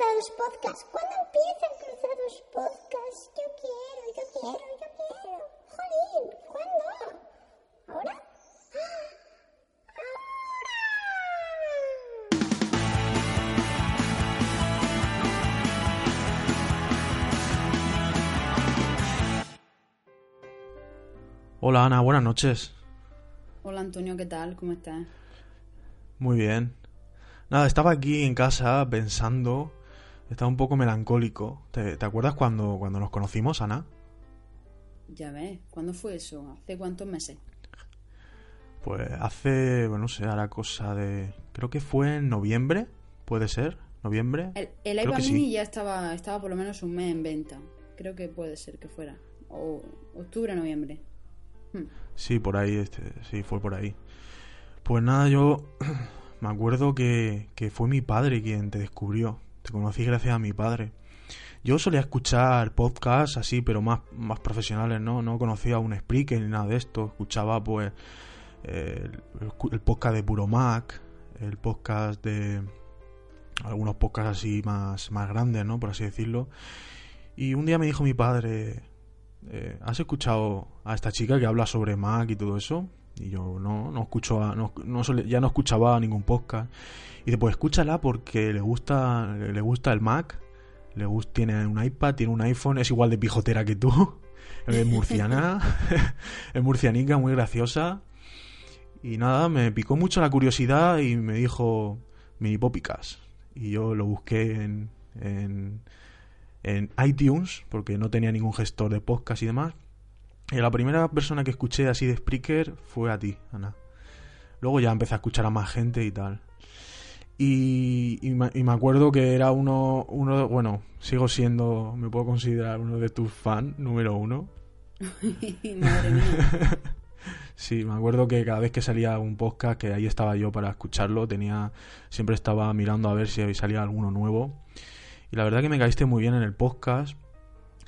Cruzados Podcast? ¿Cuándo empiezan Cruzados Podcast? Yo quiero, yo quiero, yo quiero. Jolín, ¿cuándo? ¿Ahora? Hola Ana, buenas noches. Hola Antonio, ¿qué tal? ¿Cómo estás? Muy bien. Nada, estaba aquí en casa pensando, estaba un poco melancólico. ¿Te, te acuerdas cuando, cuando nos conocimos, Ana? Ya ves, ¿cuándo fue eso? ¿Hace cuántos meses? Pues hace, bueno, no sé, ahora cosa de... Creo que fue en noviembre, ¿puede ser? ¿Noviembre? El, el iPad sí. mini ya estaba, estaba por lo menos un mes en venta. Creo que puede ser que fuera. O octubre, noviembre. Hmm. Sí, por ahí, este, sí, fue por ahí. Pues nada, yo me acuerdo que, que fue mi padre quien te descubrió. Te conocí gracias a mi padre. Yo solía escuchar podcasts así, pero más, más profesionales, ¿no? No conocía un Spreaker ni nada de esto. Escuchaba, pues, el, el podcast de Puro Mac, el podcast de... Algunos podcasts así más, más grandes, ¿no? Por así decirlo. Y un día me dijo mi padre, eh, ¿has escuchado a esta chica que habla sobre Mac y todo eso? Y yo no, no escucho, a- no, ya no escuchaba ningún podcast. Y dice, pues escúchala porque le gusta, le gusta el Mac, le gusta, tiene un iPad, tiene un iPhone, es igual de pijotera que tú, es murciana, es murcianica, muy graciosa. Y nada, me picó mucho la curiosidad y me dijo mini popicas. Y yo lo busqué en, en, en iTunes, porque no tenía ningún gestor de podcast y demás. Y la primera persona que escuché así de Spreaker fue a ti, Ana. Luego ya empecé a escuchar a más gente y tal. Y, y, me, y me acuerdo que era uno, uno, bueno, sigo siendo, me puedo considerar uno de tus fans, número uno. Madre mía. Sí, me acuerdo que cada vez que salía un podcast, que ahí estaba yo para escucharlo, tenía, siempre estaba mirando a ver si salía alguno nuevo. Y la verdad que me caíste muy bien en el podcast.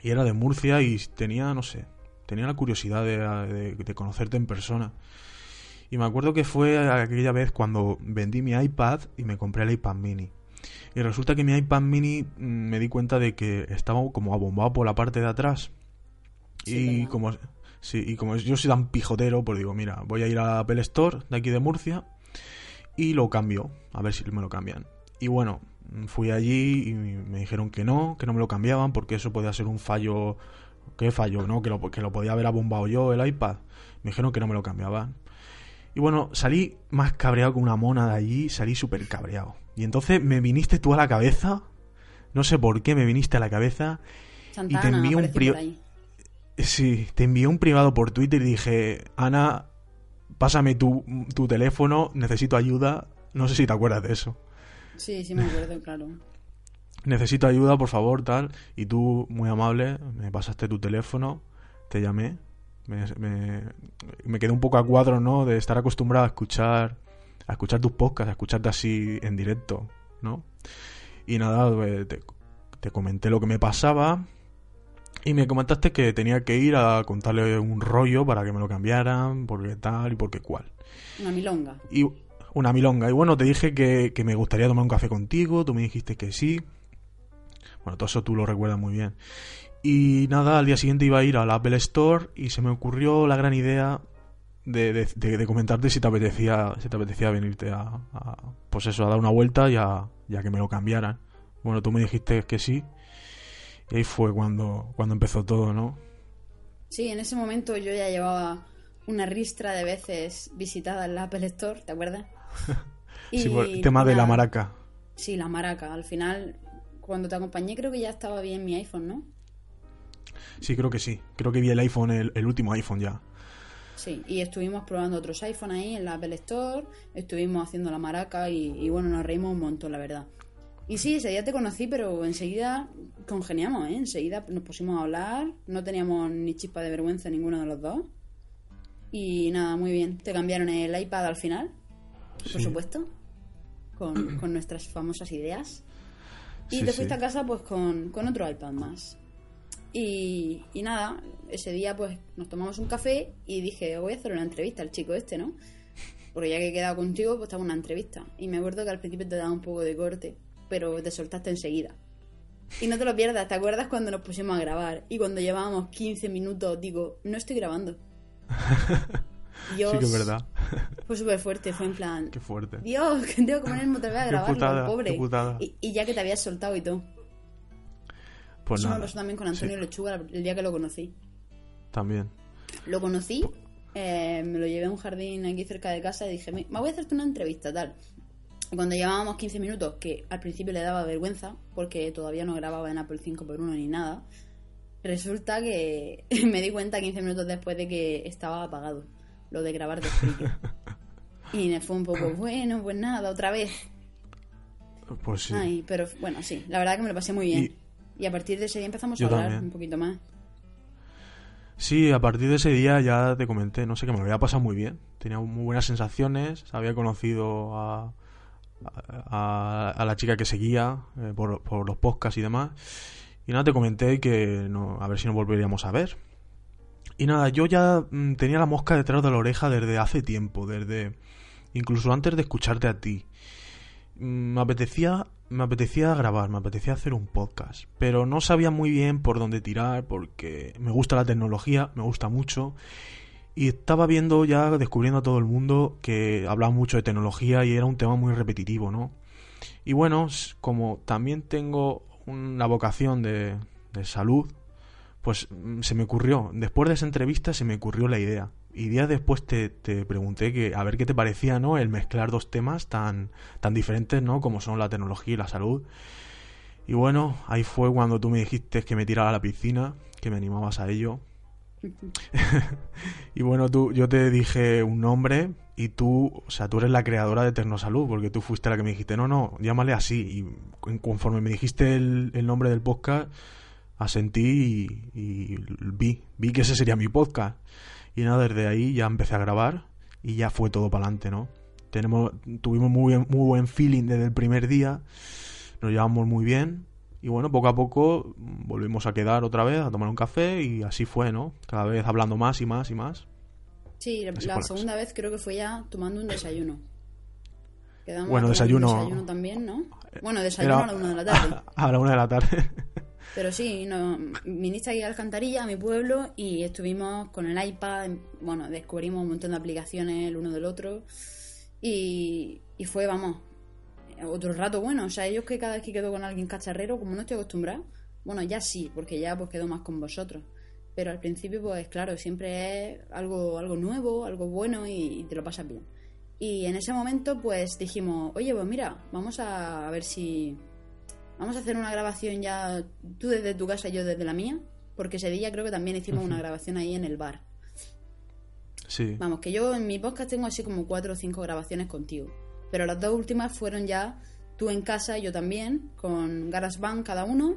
Y era de Murcia y tenía, no sé, tenía la curiosidad de, de- de conocerte en persona. Y me acuerdo que fue aquella vez cuando vendí mi iPad y me compré el iPad mini. Y resulta que mi iPad mini mm, me di cuenta de que estaba como abombado por la parte de atrás. Sí, y como sí, y como yo soy tan pijotero, pues digo, mira, voy a ir a Apple Store de aquí de Murcia y lo cambio, a ver si me lo cambian. Y bueno, fui allí y me dijeron que no, que no me lo cambiaban porque eso podía ser un fallo, ¿qué fallo? ¿No? Que lo, que lo podía haber abombado yo el iPad. Me dijeron que no me lo cambiaban. Y bueno, salí más cabreado que una mona de allí, salí súper cabreado. Y entonces me viniste tú a la cabeza, no sé por qué me viniste a la cabeza Santa te envío un apareció pri- por ahí. Sí, te envié un privado por Twitter y dije, Ana, pásame tu, tu teléfono, necesito ayuda. No sé si te acuerdas de eso. Sí, sí me acuerdo, claro. Necesito ayuda, por favor, tal. Y tú, muy amable, me pasaste tu teléfono, te llamé. Me, me, me quedé un poco a cuadro, ¿no? De estar acostumbrado a escuchar, a escuchar tus podcasts, a escucharte así en directo, ¿no? Y nada, te, te comenté lo que me pasaba. Y me comentaste que tenía que ir a contarle un rollo para que me lo cambiaran, porque tal y porque cual. Una milonga. Y una milonga. Y bueno, te dije que, que me gustaría tomar un café contigo, tú me dijiste que sí. Bueno, todo eso tú lo recuerdas muy bien. Y nada, al día siguiente iba a ir al Apple Store y se me ocurrió la gran idea de, de- de- de comentarte si te apetecía, si te apetecía venirte a, a, pues eso, a dar una vuelta y a, y a que me lo cambiaran. Bueno, tú me dijiste que sí. Y ahí fue cuando, cuando empezó todo, ¿no? Sí, en ese momento yo ya llevaba una ristra de veces visitada en la Apple Store, ¿te acuerdas? Sí, por el Y tema de la maraca. Sí, la maraca. Al final, cuando te acompañé, creo que ya estaba bien mi iPhone, ¿no? Sí, creo que sí. Creo que vi el iPhone, el, el último iPhone ya. Sí, y estuvimos probando otros iPhone ahí en la Apple Store, estuvimos haciendo la maraca y, y bueno, nos reímos un montón, la verdad. Y sí, ese día te conocí, pero enseguida congeniamos, ¿eh? Enseguida nos pusimos a hablar, no teníamos ni chispa de vergüenza ninguno de los dos. Y nada, muy bien. Te cambiaron el iPad al final, por Sí. supuesto, con, con nuestras famosas ideas. Y Sí, te sí. fuiste a casa pues con, con otro iPad más. Y, y nada, ese día pues nos tomamos un café y dije, voy a hacer una entrevista al chico este, ¿no? Porque ya que he quedado contigo, pues te hago una entrevista. Y me acuerdo que al principio te daba un poco de corte. pero te soltaste enseguida. Y no te lo pierdas, ¿te acuerdas cuando nos pusimos a grabar? Y cuando llevábamos 15 minutos, digo, no estoy grabando. Dios, Sí que es verdad. Fue súper fuerte, fue en plan, Qué fuerte. Dios, que tengo que ponerme otra vez a grabarlo, putada, pobre. qué putada. Y, y ya que te habías soltado y todo. Pues Eso me pasó también con Antonio sí, Lechuga el día que lo conocí. también. Lo conocí, eh, me lo llevé a un jardín aquí cerca de casa y dije, me voy a hacerte una entrevista, tal. Cuando llevábamos 15 minutos, que al principio le daba vergüenza, porque todavía no grababa en Apple 5x1 ni nada, resulta que me di cuenta 15 minutos después de que estaba apagado lo de grabar de Spreaker. Y me fue un poco, bueno, pues nada, otra vez. Pues sí. Ay, pero bueno, sí, la verdad que me lo pasé muy bien. Y, a partir de ese día empezamos a hablar también. un poquito más. Sí, a partir de ese día ya te comenté, no sé, que me lo había pasado muy bien. Tenía muy buenas sensaciones, había conocido a, a, a la chica que seguía eh, por, por los podcasts y demás. Y nada, te comenté que no, a ver si nos volveríamos a ver. Y nada, yo ya mm, tenía la mosca detrás de la oreja desde hace tiempo, desde incluso antes de escucharte a ti. Mm, Me apetecía, me apetecía grabar, me apetecía hacer un podcast, pero no sabía muy bien por dónde tirar porque me gusta la tecnología, me gusta mucho y estaba viendo ya descubriendo a todo el mundo que hablaba mucho de tecnología y era un tema muy repetitivo, ¿no? Y bueno, como también tengo una vocación de, de salud, pues mm, se me ocurrió, después de esa entrevista se me ocurrió la idea. Y días después te, te pregunté que a ver qué te parecía, ¿no? El mezclar dos temas tan, tan diferentes, ¿no? Como son la tecnología y la salud. Y bueno, ahí fue cuando tú me dijiste que me tirara a la piscina, que me animabas a ello. y bueno, tú, yo te dije un nombre y tú, o sea, tú eres la creadora de Tecnosalud, porque tú fuiste la que me dijiste, no, no, llámale así. Y conforme me dijiste el, el nombre del podcast, asentí y, y vi, vi que ese sería mi podcast. Y nada, desde ahí ya empecé a grabar y ya fue todo para adelante, ¿no? Tenemos, tuvimos muy, buen- muy buen feeling desde el primer día, nos llevamos muy bien y bueno, poco a poco volvimos a quedar otra vez, a tomar un café y así fue, ¿no? Cada vez hablando más y más y más. Sí, la, Así segunda vez creo que fue ya tomando un desayuno. Quedamos Bueno, un desayuno- también, ¿no? Bueno, desayuno a la una de la tarde. a la una de la tarde. Pero sí, no, viniste aquí a Alcantarilla, a mi pueblo, y estuvimos con el iPad. Bueno, descubrimos un montón de aplicaciones el uno del otro. Y, y fue, vamos, otro rato bueno. O sea, ellos que cada vez que quedo con alguien cacharrero, como no estoy acostumbrada, bueno, ya sí, porque ya pues quedo más con vosotros. Pero al principio, pues claro, siempre es algo, algo nuevo, algo bueno y, y te lo pasas bien. Y en ese momento, pues dijimos, oye, pues mira, vamos a ver si, Vamos a hacer una grabación ya, tú desde tu casa y yo desde la mía, porque ese día creo que también hicimos una grabación ahí en el bar. Sí. Vamos, que yo en mi podcast tengo así como cuatro o cinco grabaciones contigo, pero las dos últimas fueron ya tú en casa y yo también, con GarageBand cada uno,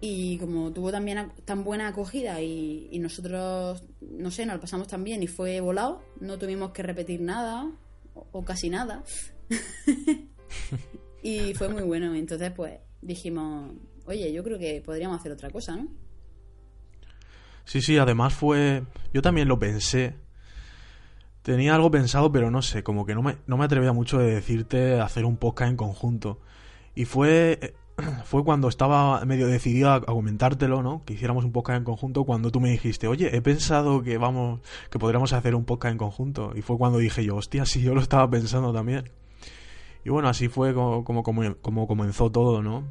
y como tuvo también tan buena acogida y, y nosotros, no sé, nos lo pasamos tan bien y fue volado, no tuvimos que repetir nada, o, o casi nada. y fue muy bueno. Entonces, pues dijimos, oye, yo creo que podríamos hacer otra cosa, ¿no? Sí, sí, además fue... Yo también lo pensé. Tenía algo pensado, pero no sé, como que no me, no me atrevía mucho de decirte hacer un podcast en conjunto. Y fue, fue cuando estaba medio decidido a, a comentártelo, ¿no? Que hiciéramos un podcast en conjunto cuando tú me dijiste, oye, he pensado que vamos, que podríamos hacer un podcast en conjunto. Y fue cuando dije yo, hostia, sí, yo lo estaba pensando también. Y bueno, así fue como, como, comenzó todo, ¿no?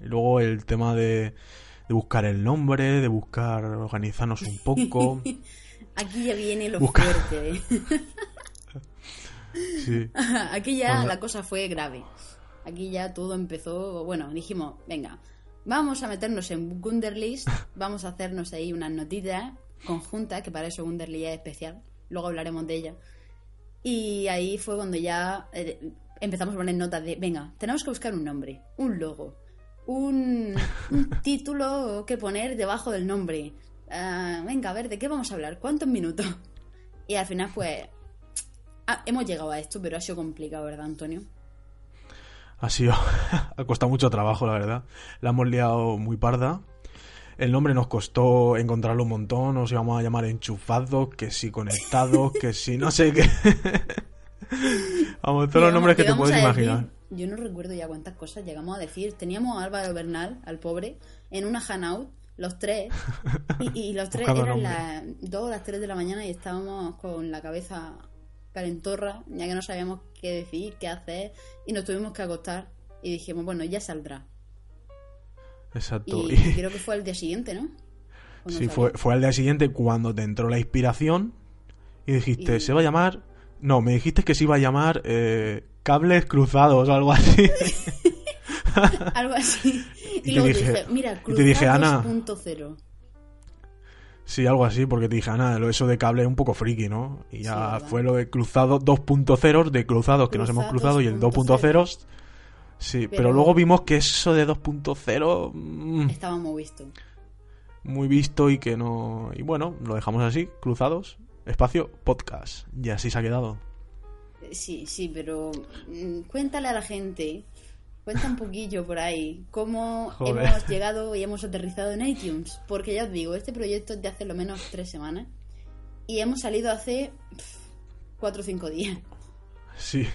Y luego el tema de, de buscar el nombre, de buscar organizarnos un poco. Aquí ya viene lo Busca- fuerte. ¿eh? Sí. Aquí ya la cosa fue grave. Aquí ya todo empezó. Bueno, dijimos, venga, vamos a meternos en Gunderlist, vamos a hacernos ahí unas notitas conjuntas, que para eso Gunderlist es especial. Luego hablaremos de ella. Y ahí fue cuando ya eh, empezamos a poner notas de, venga, tenemos que buscar un nombre, un logo, un, un título que poner debajo del nombre. Ah, venga, a ver, ¿de qué vamos a hablar? ¿Cuántos minutos? Y al final, pues, ah, hemos llegado a esto, pero ha sido complicado, ¿verdad, Antonio? Ha sido. ha costado mucho trabajo, la verdad. La hemos liado muy parda. El nombre nos costó encontrarlo un montón. Nos íbamos a llamar enchufados, que si conectados, que si no sé qué. Vamos, todos los nombres que te puedes imaginar. yo no recuerdo ya cuántas cosas llegamos a decir. Teníamos a Álvaro Bernal, al pobre, en una hangout, los tres, y, y los tres eran las dos o las tres de la mañana y estábamos con la cabeza calentorra, ya que no sabíamos qué decir, qué hacer, y nos tuvimos que acostar y dijimos, bueno, ya saldrá. Exacto. Y, creo que fue el día siguiente, ¿no? Sí, salió. fue, fue al día siguiente cuando te entró la inspiración y dijiste, Y- se va a llamar... No, me dijiste que se iba a llamar eh, Cables Cruzados o algo así. Algo así. Y, Y luego dije- te dije, mira, y te dije, Ana. 2.0. sí, algo así, porque te dije, Ana, eso de cable es un poco friki, ¿no? Y ya fue lo de cruzados 2.0, de cruzados que nos hemos Cruzados cruzado y el 2.0. Sí, pero... Pero- luego vimos que eso de 2.0... mm, Estábamos visto. muy visto y que no... Y bueno, lo dejamos así, cruzados, espacio, podcast. Y así se ha quedado. Sí, sí, pero mm, cuéntale a la gente, cuenta un poquillo por ahí, cómo Joder. hemos llegado y hemos aterrizado en iTunes. Porque ya os digo, este proyecto es de hace lo menos tres semanas y hemos salido hace cuatro o cinco días. Sí.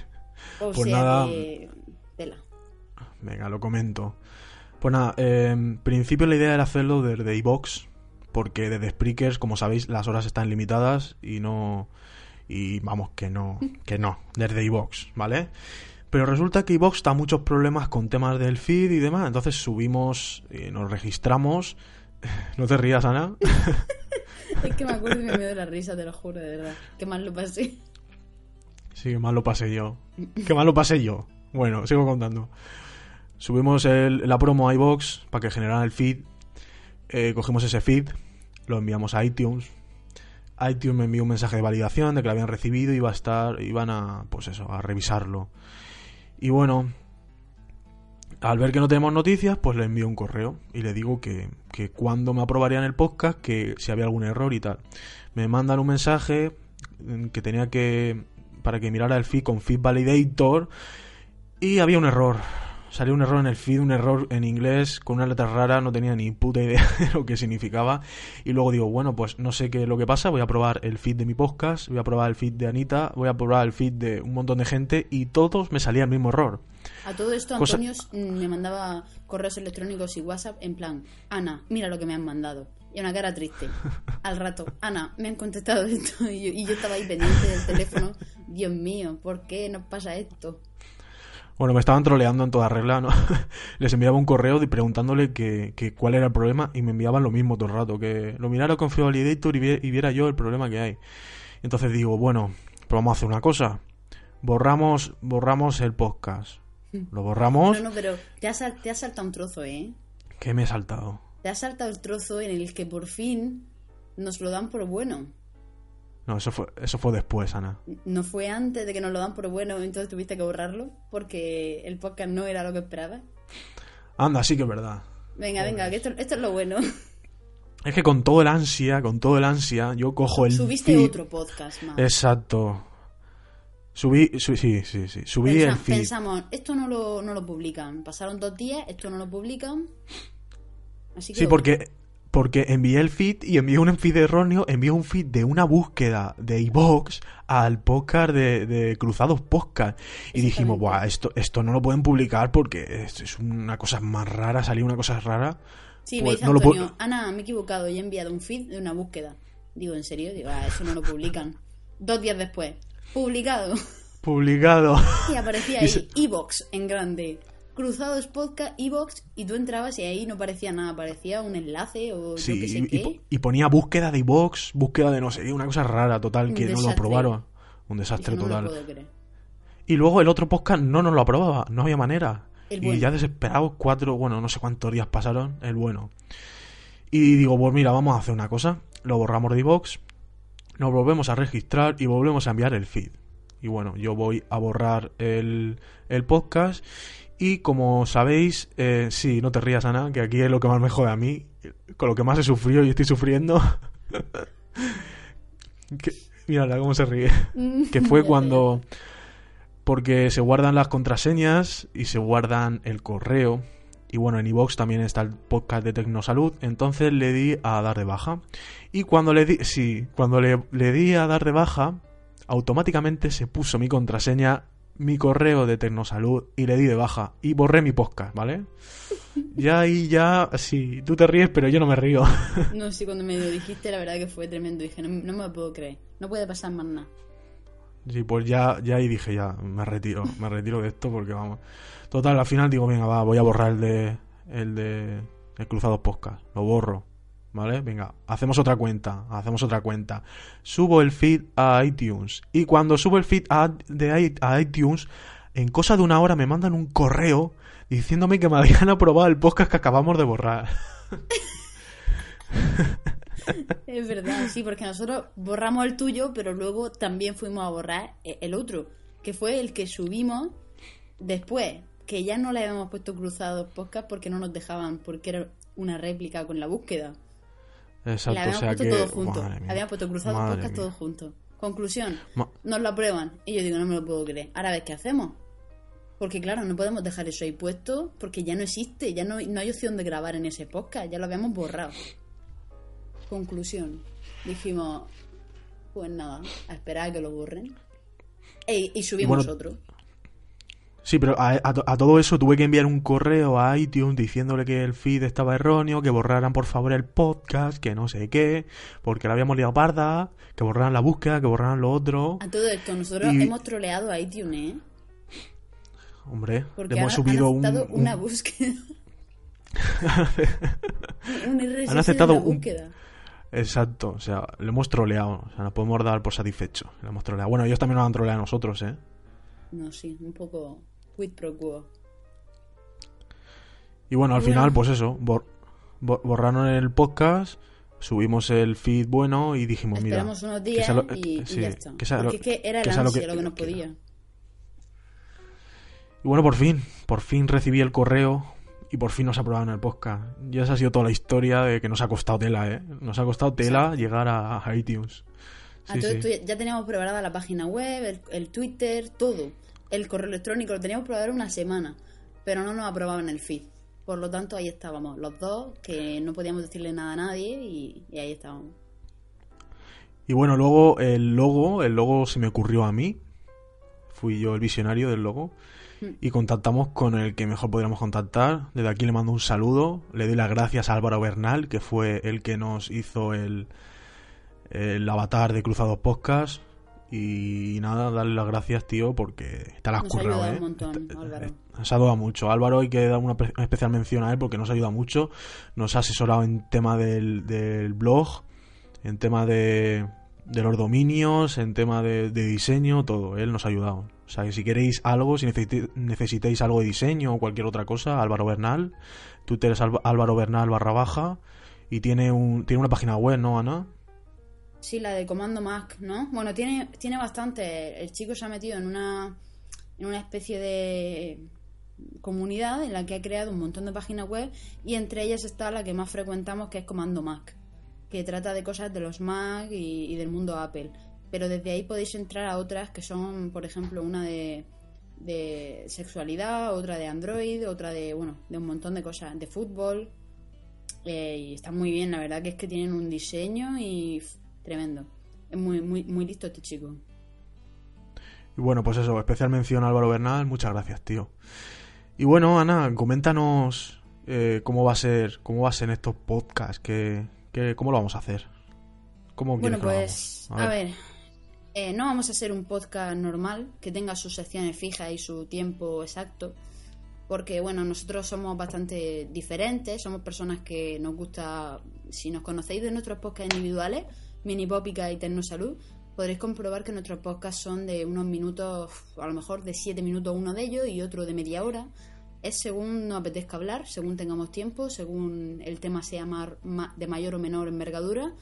O Pues sea nada. que... Tela. Venga, lo comento. Pues nada, eh, en principio la idea era hacerlo desde iBox, porque desde Spreakers, como sabéis, las horas están limitadas y no. Y vamos, que no, que no, desde iBox, ¿vale? Pero resulta que iBox está muchos problemas con temas del feed y demás, entonces subimos, y nos registramos. No te rías, Ana. Es que me acuerdo y me dio la risa, te lo juro, de verdad. Qué mal lo pasé. Sí, que mal lo pasé yo. Que mal lo pasé yo. Bueno, sigo contando. Subimos el- la promo a iBox para que generara el feed. Eh, cogimos ese feed, lo enviamos a iTunes. iTunes me envió un mensaje de validación de que lo habían recibido y iba a estar, iban a, pues eso, a revisarlo. Y bueno, al ver que no tenemos noticias, pues le envío un correo y le digo que, que cuando me aprobarían el podcast, que si había algún error y tal. Me mandan un mensaje mm, que tenía que para que mirara el feed con Feed Validator y había un error. Salió un error en el feed, un error en inglés con una letra rara, no tenía ni puta idea de lo que significaba. Y luego digo, bueno, pues no sé qué es lo que pasa, voy a probar el feed de mi podcast, voy a probar el feed de Anita, voy a probar el feed de un montón de gente y todos me salía el mismo error. A todo esto, Cosa- Antonio mm, me mandaba correos electrónicos y WhatsApp en plan, Ana, mira lo que me han mandado. Y una cara triste. Al rato, Ana, me han contestado esto. Y yo, y yo estaba ahí pendiente del teléfono. Dios mío, ¿por qué nos pasa esto? Bueno, me estaban troleando en toda regla, ¿no? Les enviaba un correo preguntándole que, que cuál era el problema y me enviaban lo mismo todo el rato, que lo mirara con Validator y, vi- y viera yo el problema que hay. Entonces digo, bueno, pues vamos a hacer una cosa. Borramos, borramos el podcast. Lo borramos. No, no, pero te has, te has saltado un trozo, ¿eh? ¿Qué me he saltado? Te has saltado el trozo en el que por fin nos lo dan por bueno. No, eso fue, eso fue después, Ana. No fue antes de que nos lo dan por bueno, entonces tuviste que borrarlo porque el podcast no era lo que esperabas. Anda, sí que es verdad. Venga, venga, que esto, esto es lo bueno. Es que con todo el ansia, con todo el ansia, yo cojo el Subiste feed- otro podcast más. Exacto. Subí, su- sí, sí, sí. Subí el feed. Pensamos, esto no lo, no lo publican. Pasaron dos días, esto no lo publican. Así que Sí, porque, porque envié el feed y envié un feed erróneo, envié un feed de una búsqueda de iVox al podcast de, de Cruzados Podcast. Y dijimos. Buah, esto, esto no lo pueden publicar porque es, es una cosa más rara, salió una cosa rara. Sí, me Pues dice no lo Ana, me he equivocado y he enviado un feed de una búsqueda. Digo, ¿en serio? Digo, ah, eso no lo publican. Dos días después, publicado. Publicado. Y aparecía ahí, Evox en grande. Cruzados Podcast, Evox, y tú entrabas y ahí no parecía nada, parecía un enlace o Sí, yo qué sé y, qué. y ponía búsqueda de iVox, búsqueda de no sé una cosa rara total que no lo aprobaron. Un desastre no total. lo puedo creer. Y luego el otro podcast no nos lo aprobaba, no había manera. Y ya desesperados, cuatro, bueno, no sé cuántos días pasaron, el bueno. Y digo, pues mira, vamos a hacer una cosa. Lo borramos de iVox, nos volvemos a registrar y volvemos a enviar el feed. Y bueno, yo voy a borrar el, el podcast. Y como sabéis, eh, sí, no te rías, Ana, que aquí es lo que más me jode a mí. Con lo que más he sufrido y estoy sufriendo. que, mírala cómo se ríe que fue cuando porque se guardan las contraseñas y se guardan el correo y bueno en iVox también está el podcast de Tecnosalud entonces le di a dar de baja y cuando le di sí cuando le, le di a dar de baja automáticamente se puso mi contraseña mi correo de Tecnosalud y le di de baja y borré mi podcast, ¿vale? Ya ahí ya, sí, tú te ríes, pero yo no me río. No, sí, cuando me lo dijiste, la verdad que fue tremendo. Dije, no, no me lo puedo creer. No puede pasar más nada. Sí, pues ya, ya ahí dije, ya, me retiro, me retiro de esto porque vamos. Total, al final digo, venga, va, voy a borrar el de, el de, el Cruzados Podcast, lo borro, ¿vale? Venga, hacemos otra cuenta, hacemos otra cuenta. Subo el feed a iTunes y cuando subo el feed a, de, a iTunes, en cosa de una hora me mandan un correo diciéndome que me habían aprobado el podcast que acabamos de borrar. Es verdad, sí, porque nosotros borramos el tuyo, pero luego también fuimos a borrar e- el otro, que fue el que subimos después, que ya no le habíamos puesto cruzados podcast porque no nos dejaban, porque era una réplica con la búsqueda. Exacto, o habíamos sea puesto que... todo junto. Habíamos puesto cruzados madre podcast mía. todos juntos. Conclusión, Ma- nos lo aprueban. Y yo digo, no me lo puedo creer. Ahora ves qué hacemos. Porque claro, no podemos dejar eso ahí puesto porque ya no existe, ya no, no hay opción de grabar en ese podcast, ya lo habíamos borrado. Conclusión, dijimos, pues nada, a esperar a que lo borren. E- y subimos Bueno, otro. Sí, pero a, a to- a todo eso tuve que enviar un correo a iTunes diciéndole que el feed estaba erróneo, que borraran por favor el podcast, que no sé qué, porque la habíamos liado parda, que borraran la búsqueda, que borraran lo otro. A todo esto, nosotros Y- hemos troleado a iTunes, ¿eh? Hombre, Porque le hemos han, subido han un, aceptado un- una búsqueda. un Han aceptado una un- búsqueda. Exacto, o sea, lo hemos troleado, o sea, nos podemos dar por satisfecho. Lo hemos troleado. Bueno, ellos también nos han troleado a nosotros, ¿eh? No, sí, un poco quid pro quo. Y bueno, al Bueno. final, pues eso, bor- bor- borraron el podcast, subimos el feed bueno y dijimos, mira, Esperamos unos que días lo- y, y sí, ya está. que Porque es que era el que lo que- lo que nos podía. Y bueno, por fin, por fin recibí el correo y por fin nos aprobaron el podcast. Y esa ha sido toda la historia de que nos ha costado tela, ¿eh? Nos ha costado tela llegar a, a iTunes. A Sí, todo sí. esto ya- ya teníamos preparada la página web, el, el Twitter, todo. El correo electrónico lo teníamos preparado una semana, pero no nos aprobaban el feed. Por lo tanto, ahí estábamos, los dos, que no podíamos decirle nada a nadie y, y ahí estábamos. Y bueno, luego el logo, el logo se me ocurrió a mí. Fui yo el visionario del logo. Mm. Y contactamos con el que mejor podríamos contactar. Desde aquí le mando un saludo. Le doy las gracias a Álvaro Bernal, que fue el que nos hizo el, el avatar de Cruzados Podcast. Y nada, darle las gracias, tío, porque te las has Nos currado, ¿eh? un montón, Te- Álvaro. Nos ha ayudado mucho. Álvaro hay que dar una, especial mención a él porque nos ayuda mucho. Nos ha asesorado en tema del, del blog, en tema de, de los dominios, en tema de, de diseño, todo. Él nos ha ayudado. O sea, que si queréis algo, si necesite- necesitáis algo de diseño o cualquier otra cosa, Álvaro Bernal. Twitter es Álvaro Bernal barra baja. Y tiene, un, tiene una página web, ¿no, Ana? Sí, la de Comando Mac, ¿no? Bueno, tiene, tiene bastante. El chico se ha metido en una, en una especie de comunidad en la que ha creado un montón de páginas web y entre ellas está la que más frecuentamos que es Comando Mac, que trata de cosas de los Mac y, del mundo Apple. Pero desde ahí podéis entrar a otras que son, por ejemplo, una de, de sexualidad, otra de Android, otra de, bueno, de un montón de cosas, de fútbol. Eh, y está muy bien, la verdad que es que tienen un diseño y tremendo. Es muy, muy, muy listo este chico. Y bueno, pues eso, especial mención a Álvaro Bernal, muchas gracias, tío. Y bueno, Ana, coméntanos eh, cómo va a ser, cómo va a ser en estos podcasts, que, que- cómo lo vamos a hacer. ¿Cómo Bueno, pues, a ver, eh, no vamos a hacer un podcast normal que tenga sus secciones fijas y su tiempo exacto, porque, bueno, nosotros somos bastante diferentes, somos personas que nos gusta, si nos conocéis de nuestros podcasts individuales, Mini Pópica y Tecnosalud, podréis comprobar que nuestros podcasts son de unos minutos, a lo mejor de siete minutos uno de ellos y otro de media hora. Es según nos apetezca hablar, según tengamos tiempo, según el tema sea de mayor o menor envergadura.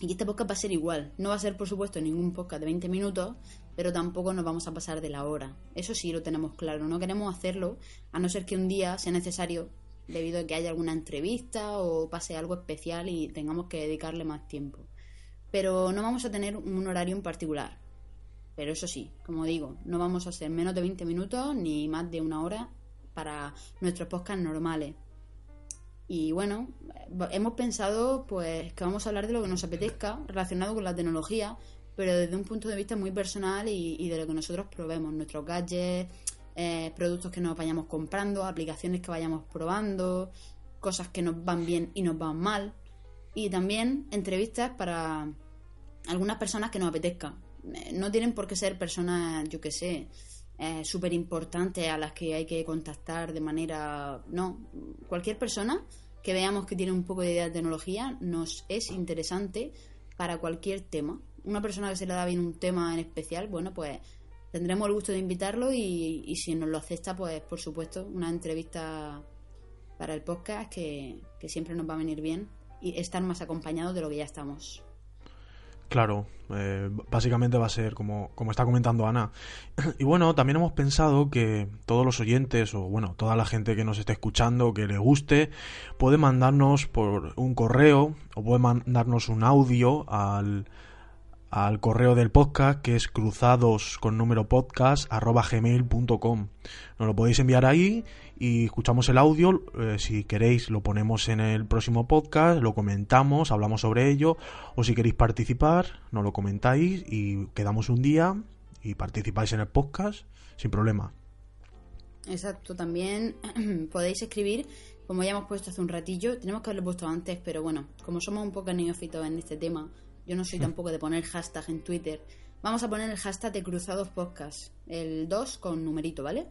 Y este podcast va a ser igual. No va a ser, por supuesto, ningún podcast de 20 minutos, pero tampoco nos vamos a pasar de la hora. Eso sí lo tenemos claro. No queremos hacerlo, a no ser que un día sea necesario, debido a que haya alguna entrevista o pase algo especial y tengamos que dedicarle más tiempo. Pero no vamos a tener un horario en particular. Pero eso sí, como digo, no vamos a hacer menos de 20 minutos ni más de una hora para nuestros podcasts normales. Y bueno, hemos pensado pues que vamos a hablar de lo que nos apetezca relacionado con la tecnología, pero desde un punto de vista muy personal y, de lo que nosotros probemos, nuestros gadgets, eh, productos que nos vayamos comprando, aplicaciones que vayamos probando, cosas que nos van bien y nos van mal. Y también entrevistas para algunas personas que nos apetezcan. Eh, No tienen por qué ser personas, yo que sé, eh, súper importantes a las que hay que contactar de manera... No, cualquier persona que veamos que tiene un poco de idea de tecnología nos es interesante para cualquier tema. Una persona que se le da bien un tema en especial, bueno, pues tendremos el gusto de invitarlo y, y si nos lo acepta, pues por supuesto, una entrevista para el podcast que, que siempre nos va a venir bien y estar más acompañados de lo que ya estamos. Claro, eh, básicamente va a ser como, como está comentando Ana. Y bueno, también hemos pensado que todos los oyentes, o bueno, toda la gente que nos esté escuchando, que le guste, puede mandarnos por un correo o puede mandarnos un audio al, al correo del podcast que es cruzados con número podcast arroba gmail.com. Nos lo podéis enviar ahí y escuchamos el audio. eh, si queréis, lo ponemos en el próximo podcast, lo comentamos, hablamos sobre ello. O si queréis participar, nos lo comentáis y quedamos un día y participáis en el podcast sin problema. Exacto, también podéis escribir, como ya hemos puesto hace un ratillo, tenemos que haberlo puesto antes, pero bueno, como somos un poco neófitos en este tema, yo no soy tampoco de poner hashtag en Twitter, vamos a poner el hashtag de Cruzados Podcast, el 2 con numerito, ¿vale?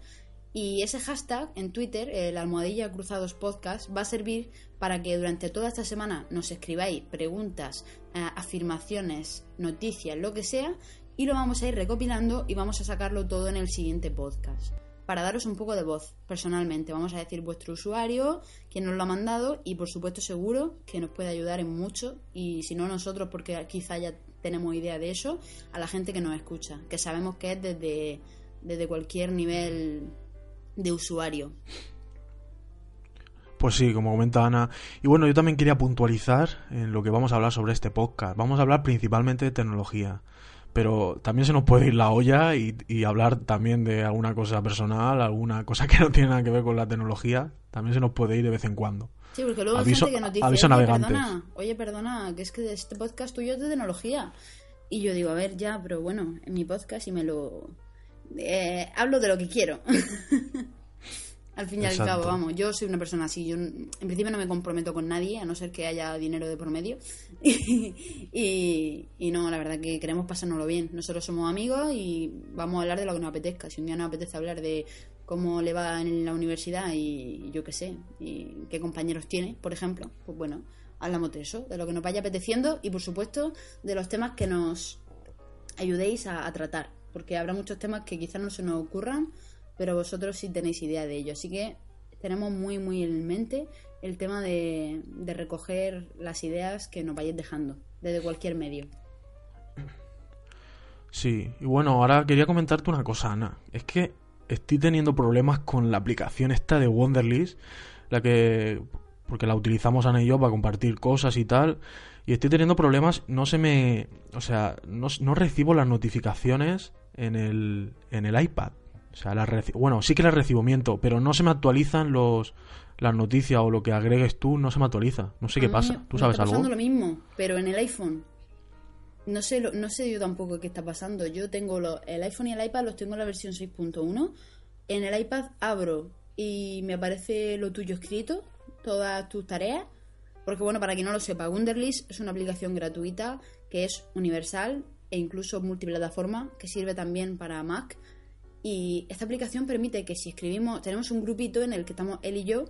Y ese hashtag en Twitter, el almohadilla Cruzados Podcast, va a servir para que durante toda esta semana nos escribáis preguntas, eh, afirmaciones, noticias, lo que sea, y lo vamos a ir recopilando y vamos a sacarlo todo en el siguiente podcast. Para daros un poco de voz, personalmente, vamos a decir vuestro usuario, quién nos lo ha mandado y por supuesto seguro que nos puede ayudar en mucho y si no nosotros porque quizá ya tenemos idea de eso, a la gente que nos escucha, que sabemos que es desde, desde cualquier nivel de usuario. Pues sí, como comenta Ana. Y bueno, yo también quería puntualizar en lo que vamos a hablar sobre este podcast. Vamos a hablar principalmente de tecnología. Pero también se nos puede ir la olla y, y hablar también de alguna cosa personal, alguna cosa que no tiene nada que ver con la tecnología. También se nos puede ir de vez en cuando. Sí, porque luego Aviso- hay gente que nos dice, aviso oye, navegantes". perdona, oye, perdona, que es que este podcast tuyo es de tecnología. Y yo digo, a ver, ya, pero bueno, en mi podcast y me lo... eh, hablo de lo que quiero. al fin y al cabo, vamos, yo soy una persona así, yo en principio no me comprometo con nadie, a no ser que haya dinero de por medio. y, y no, la verdad que queremos pasárnoslo bien. Nosotros somos amigos y vamos a hablar de lo que nos apetezca. Si un día nos apetece hablar de cómo le va en la universidad y yo qué sé, y qué compañeros tiene, por ejemplo, pues bueno, hablamos de eso, de lo que nos vaya apeteciendo y por supuesto de los temas que nos ayudéis a, a tratar, porque habrá muchos temas que quizás no se nos ocurran, pero vosotros sí tenéis idea de ello, así que tenemos muy muy en mente el tema de, de recoger las ideas que nos vayáis dejando desde cualquier medio. Sí, y bueno, ahora quería comentarte una cosa, Ana. Es que estoy teniendo problemas con la aplicación esta de Wonderlist, la que... porque la utilizamos Ana y yo para compartir cosas y tal, y estoy teniendo problemas, no se me... o sea, no, no recibo las notificaciones en el, en el iPad. O sea, reci- bueno, sí que las recibo, miento, pero no se me actualizan los las noticias o lo que agregues tú, no se me actualiza. No sé qué pasa. ¿Tú me sabes está algo? pasando lo mismo, pero en el iPhone. No sé, lo- no sé yo tampoco qué está pasando. Yo tengo lo- el iPhone y el iPad, los tengo en la versión 6.1. En el iPad abro y me aparece lo tuyo escrito, todas tus tareas. Porque bueno, para quien no lo sepa, Wunderlist es una aplicación gratuita que es universal e incluso multiplataforma, que sirve también para Mac. Y esta aplicación permite que si escribimos, tenemos un grupito en el que estamos él y yo,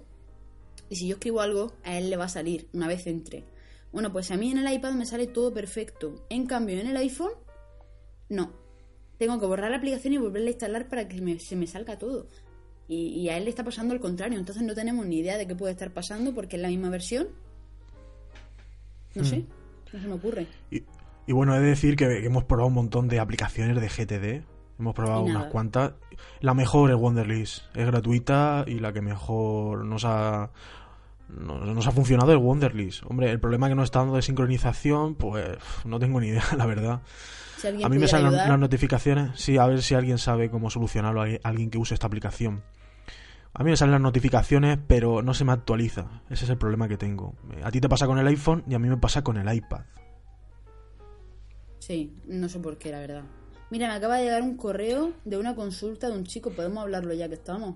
y si yo escribo algo, a él le va a salir una vez entre. Bueno, pues a mí en el iPad me sale todo perfecto. En cambio, en el iPhone, no. Tengo que borrar la aplicación y volverla a instalar para que me- se me salga todo. Y, y a él le está pasando al contrario. Entonces no tenemos ni idea de qué puede estar pasando porque es la misma versión. No sé. No se me ocurre. Y, y bueno, he de decir que, hemos probado un montón de aplicaciones de GTD. Hemos probado unas cuantas. La mejor es Wonderlist. Es gratuita y la que mejor nos ha, nos, nos ha funcionado es Wonderlist. Hombre, el problema que nos está dando de sincronización, pues no tengo ni idea, la verdad. Si A mí me salen ayudar, las notificaciones. Sí, a ver si alguien sabe cómo solucionarlo, alguien que use esta aplicación. A mí me salen las notificaciones, pero no se me actualiza. Ese es el problema que tengo. A ti te pasa con el iPhone y a mí me pasa con el iPad. Sí, no sé por qué, la verdad. Mira, me acaba de llegar un correo de una consulta de un chico. ¿Podemos hablarlo ya que estamos?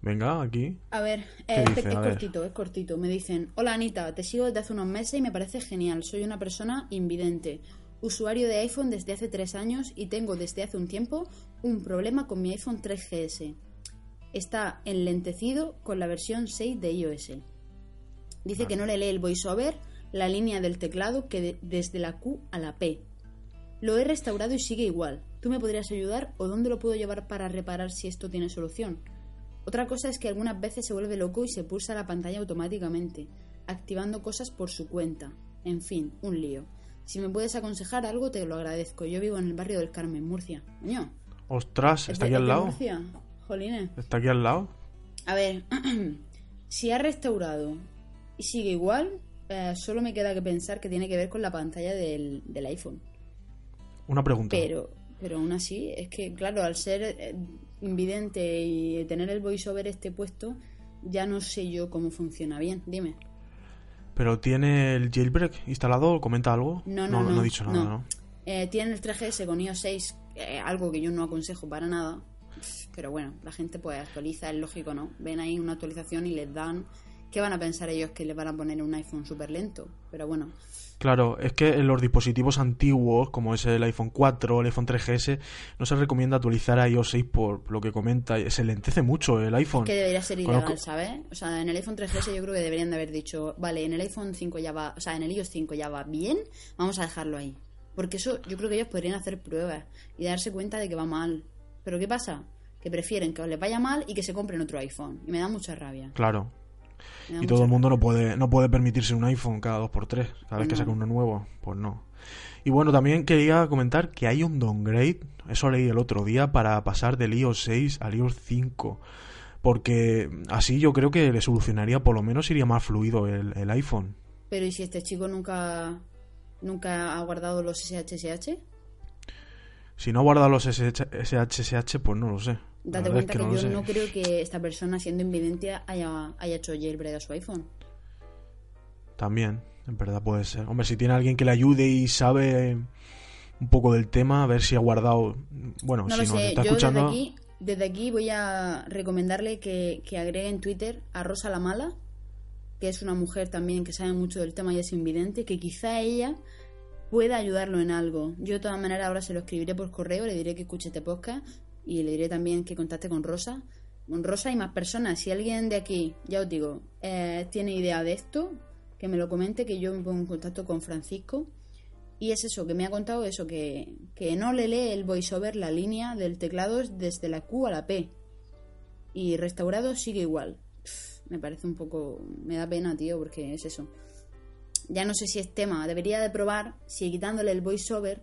Venga, aquí. A ver, ¿Qué eh, dice? este- es A ver. cortito, es cortito. Me dicen, hola Anita, te sigo desde hace unos meses y me parece genial. Soy una persona invidente, usuario de iPhone desde hace tres años y tengo desde hace un tiempo un problema con mi iPhone 3GS. Está enlentecido con la versión 6 de iOS. Dice que no le lee el voiceover, la línea del teclado que de- desde la Q a la P. Lo he restaurado y sigue igual. ¿Tú me podrías ayudar o dónde lo puedo llevar para reparar si esto tiene solución? Otra cosa es que algunas veces se vuelve loco y se pulsa la pantalla automáticamente, activando cosas por su cuenta. En fin, un lío. Si me puedes aconsejar algo, te lo agradezco. Yo vivo en el barrio del Carmen, Murcia. Coño, Ostras, ¿es está aquí al lado. Murcia? Jolines. Está aquí al lado. A ver, si ha restaurado y sigue igual, eh, solo me queda que pensar que tiene que ver con la pantalla del, del iPhone. Una pregunta. Pero, pero aún así, es que, claro, al ser eh, invidente y tener el voiceover este puesto, ya no sé yo cómo funciona bien. Dime. ¿Pero tiene el jailbreak instalado? ¿Comenta algo? No, no, no. no, ha dicho nada, ¿no? Eh, tienen el 3GS con iOS 6, eh, algo que yo no aconsejo para nada. Pero bueno, la gente pues actualiza, es lógico, ¿no? Ven ahí una actualización y les dan... ¿Qué van a pensar ellos que les van a poner un iPhone súper lento? Pero bueno, Claro, es que en los dispositivos antiguos, como es el iPhone 4 o el iPhone 3GS, no se recomienda actualizar a iOS 6 por lo que comenta. Se lentece mucho el iPhone. que debería ser ilegal, Conozco- ¿sabes? O sea, en el iPhone 3GS yo creo que deberían de haber dicho, vale, en el iPhone 5 ya va, o sea, en el iOS 5 ya va bien, vamos a dejarlo ahí. Porque eso yo creo que ellos podrían hacer pruebas y darse cuenta de que va mal. Pero ¿qué pasa? Que prefieren que les vaya mal y que se compren otro iPhone. Y me da mucha rabia. Claro. Y todo el mundo no puede, no puede permitirse un iPhone cada dos por tres. Cada vez que saca uno nuevo, pues no. Y bueno, también quería comentar que hay un downgrade, eso leí el otro día, para pasar del iOS 6 al iOS 5. Porque así yo creo que le solucionaría, por lo menos iría más fluido el, el iPhone. Pero ¿y si este chico nunca nunca ha guardado los SHSH? Si no guarda los SH SHSH, pues no lo sé. Date es cuenta que no yo sé. no creo que esta persona, siendo invidente, haya, haya hecho jailbreak a su iPhone. También, en verdad puede ser. Hombre, si tiene alguien que le ayude y sabe un poco del tema, a ver si ha guardado. Bueno, No si lo nos sé, está yo escuchando. desde aquí, desde aquí voy a recomendarle que, que agregue en Twitter a Rosa la Mala, que es una mujer también que sabe mucho del tema y es invidente, que quizá ella pueda ayudarlo en algo. Yo de todas maneras ahora se lo escribiré por correo, le diré que escuche este podcast y le diré también que contacte con Rosa. Con Rosa y más personas. Si alguien de aquí, ya os digo, eh, tiene idea de esto, que me lo comente, que yo me pongo en contacto con Francisco. Y es eso, que me ha contado eso, que, que no le lee el voiceover la línea del teclado desde la Q a la P. Y restaurado sigue igual. Me parece un poco... Me da pena, tío, porque es eso. Ya no sé si es tema. Debería de probar si quitándole el voiceover,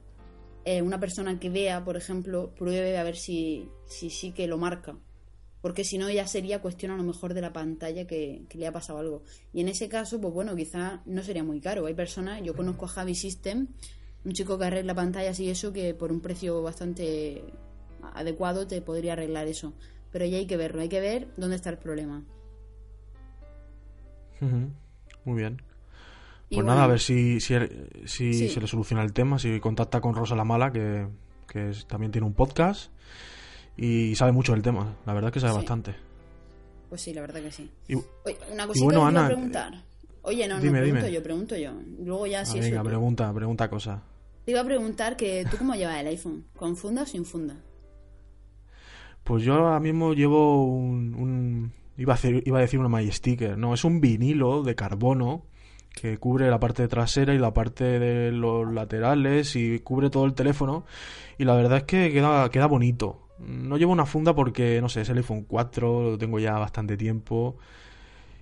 eh, una persona que vea, por ejemplo, pruebe a ver si, si sí que lo marca. Porque si no, ya sería cuestión a lo mejor de la pantalla que, que le ha pasado algo. Y en ese caso, pues bueno, quizá no sería muy caro. Hay personas, yo conozco a Javi System, un chico que arregla pantallas y eso, que por un precio bastante adecuado te podría arreglar eso. Pero ya hay que verlo, hay que ver dónde está el problema. Muy bien. Pues bueno, nada, a ver si, si, si Sí. se le soluciona el tema, si contacta con Rosa la Mala, que, que es- también tiene un podcast y sabe mucho del tema. La verdad es que sabe Sí. bastante. Pues sí, la verdad que sí. Y, Oye, una cosita bueno, que te iba a Ana, preguntar. Oye, no, dime, no, pregunto dime. yo, pregunto yo. Luego ya ah, si eso... venga, yo. pregunta, pregunta cosas. Te iba a preguntar que tú cómo llevas el iPhone, ¿con funda o sin funda? Pues yo ahora mismo llevo un... un- iba, a hacer- iba a decir una My Sticker. No, es un vinilo de carbono que cubre la parte trasera y la parte de los laterales y cubre todo el teléfono. Y la verdad es que queda, queda bonito. No llevo una funda porque, no sé, es el iPhone 4, lo tengo ya bastante tiempo.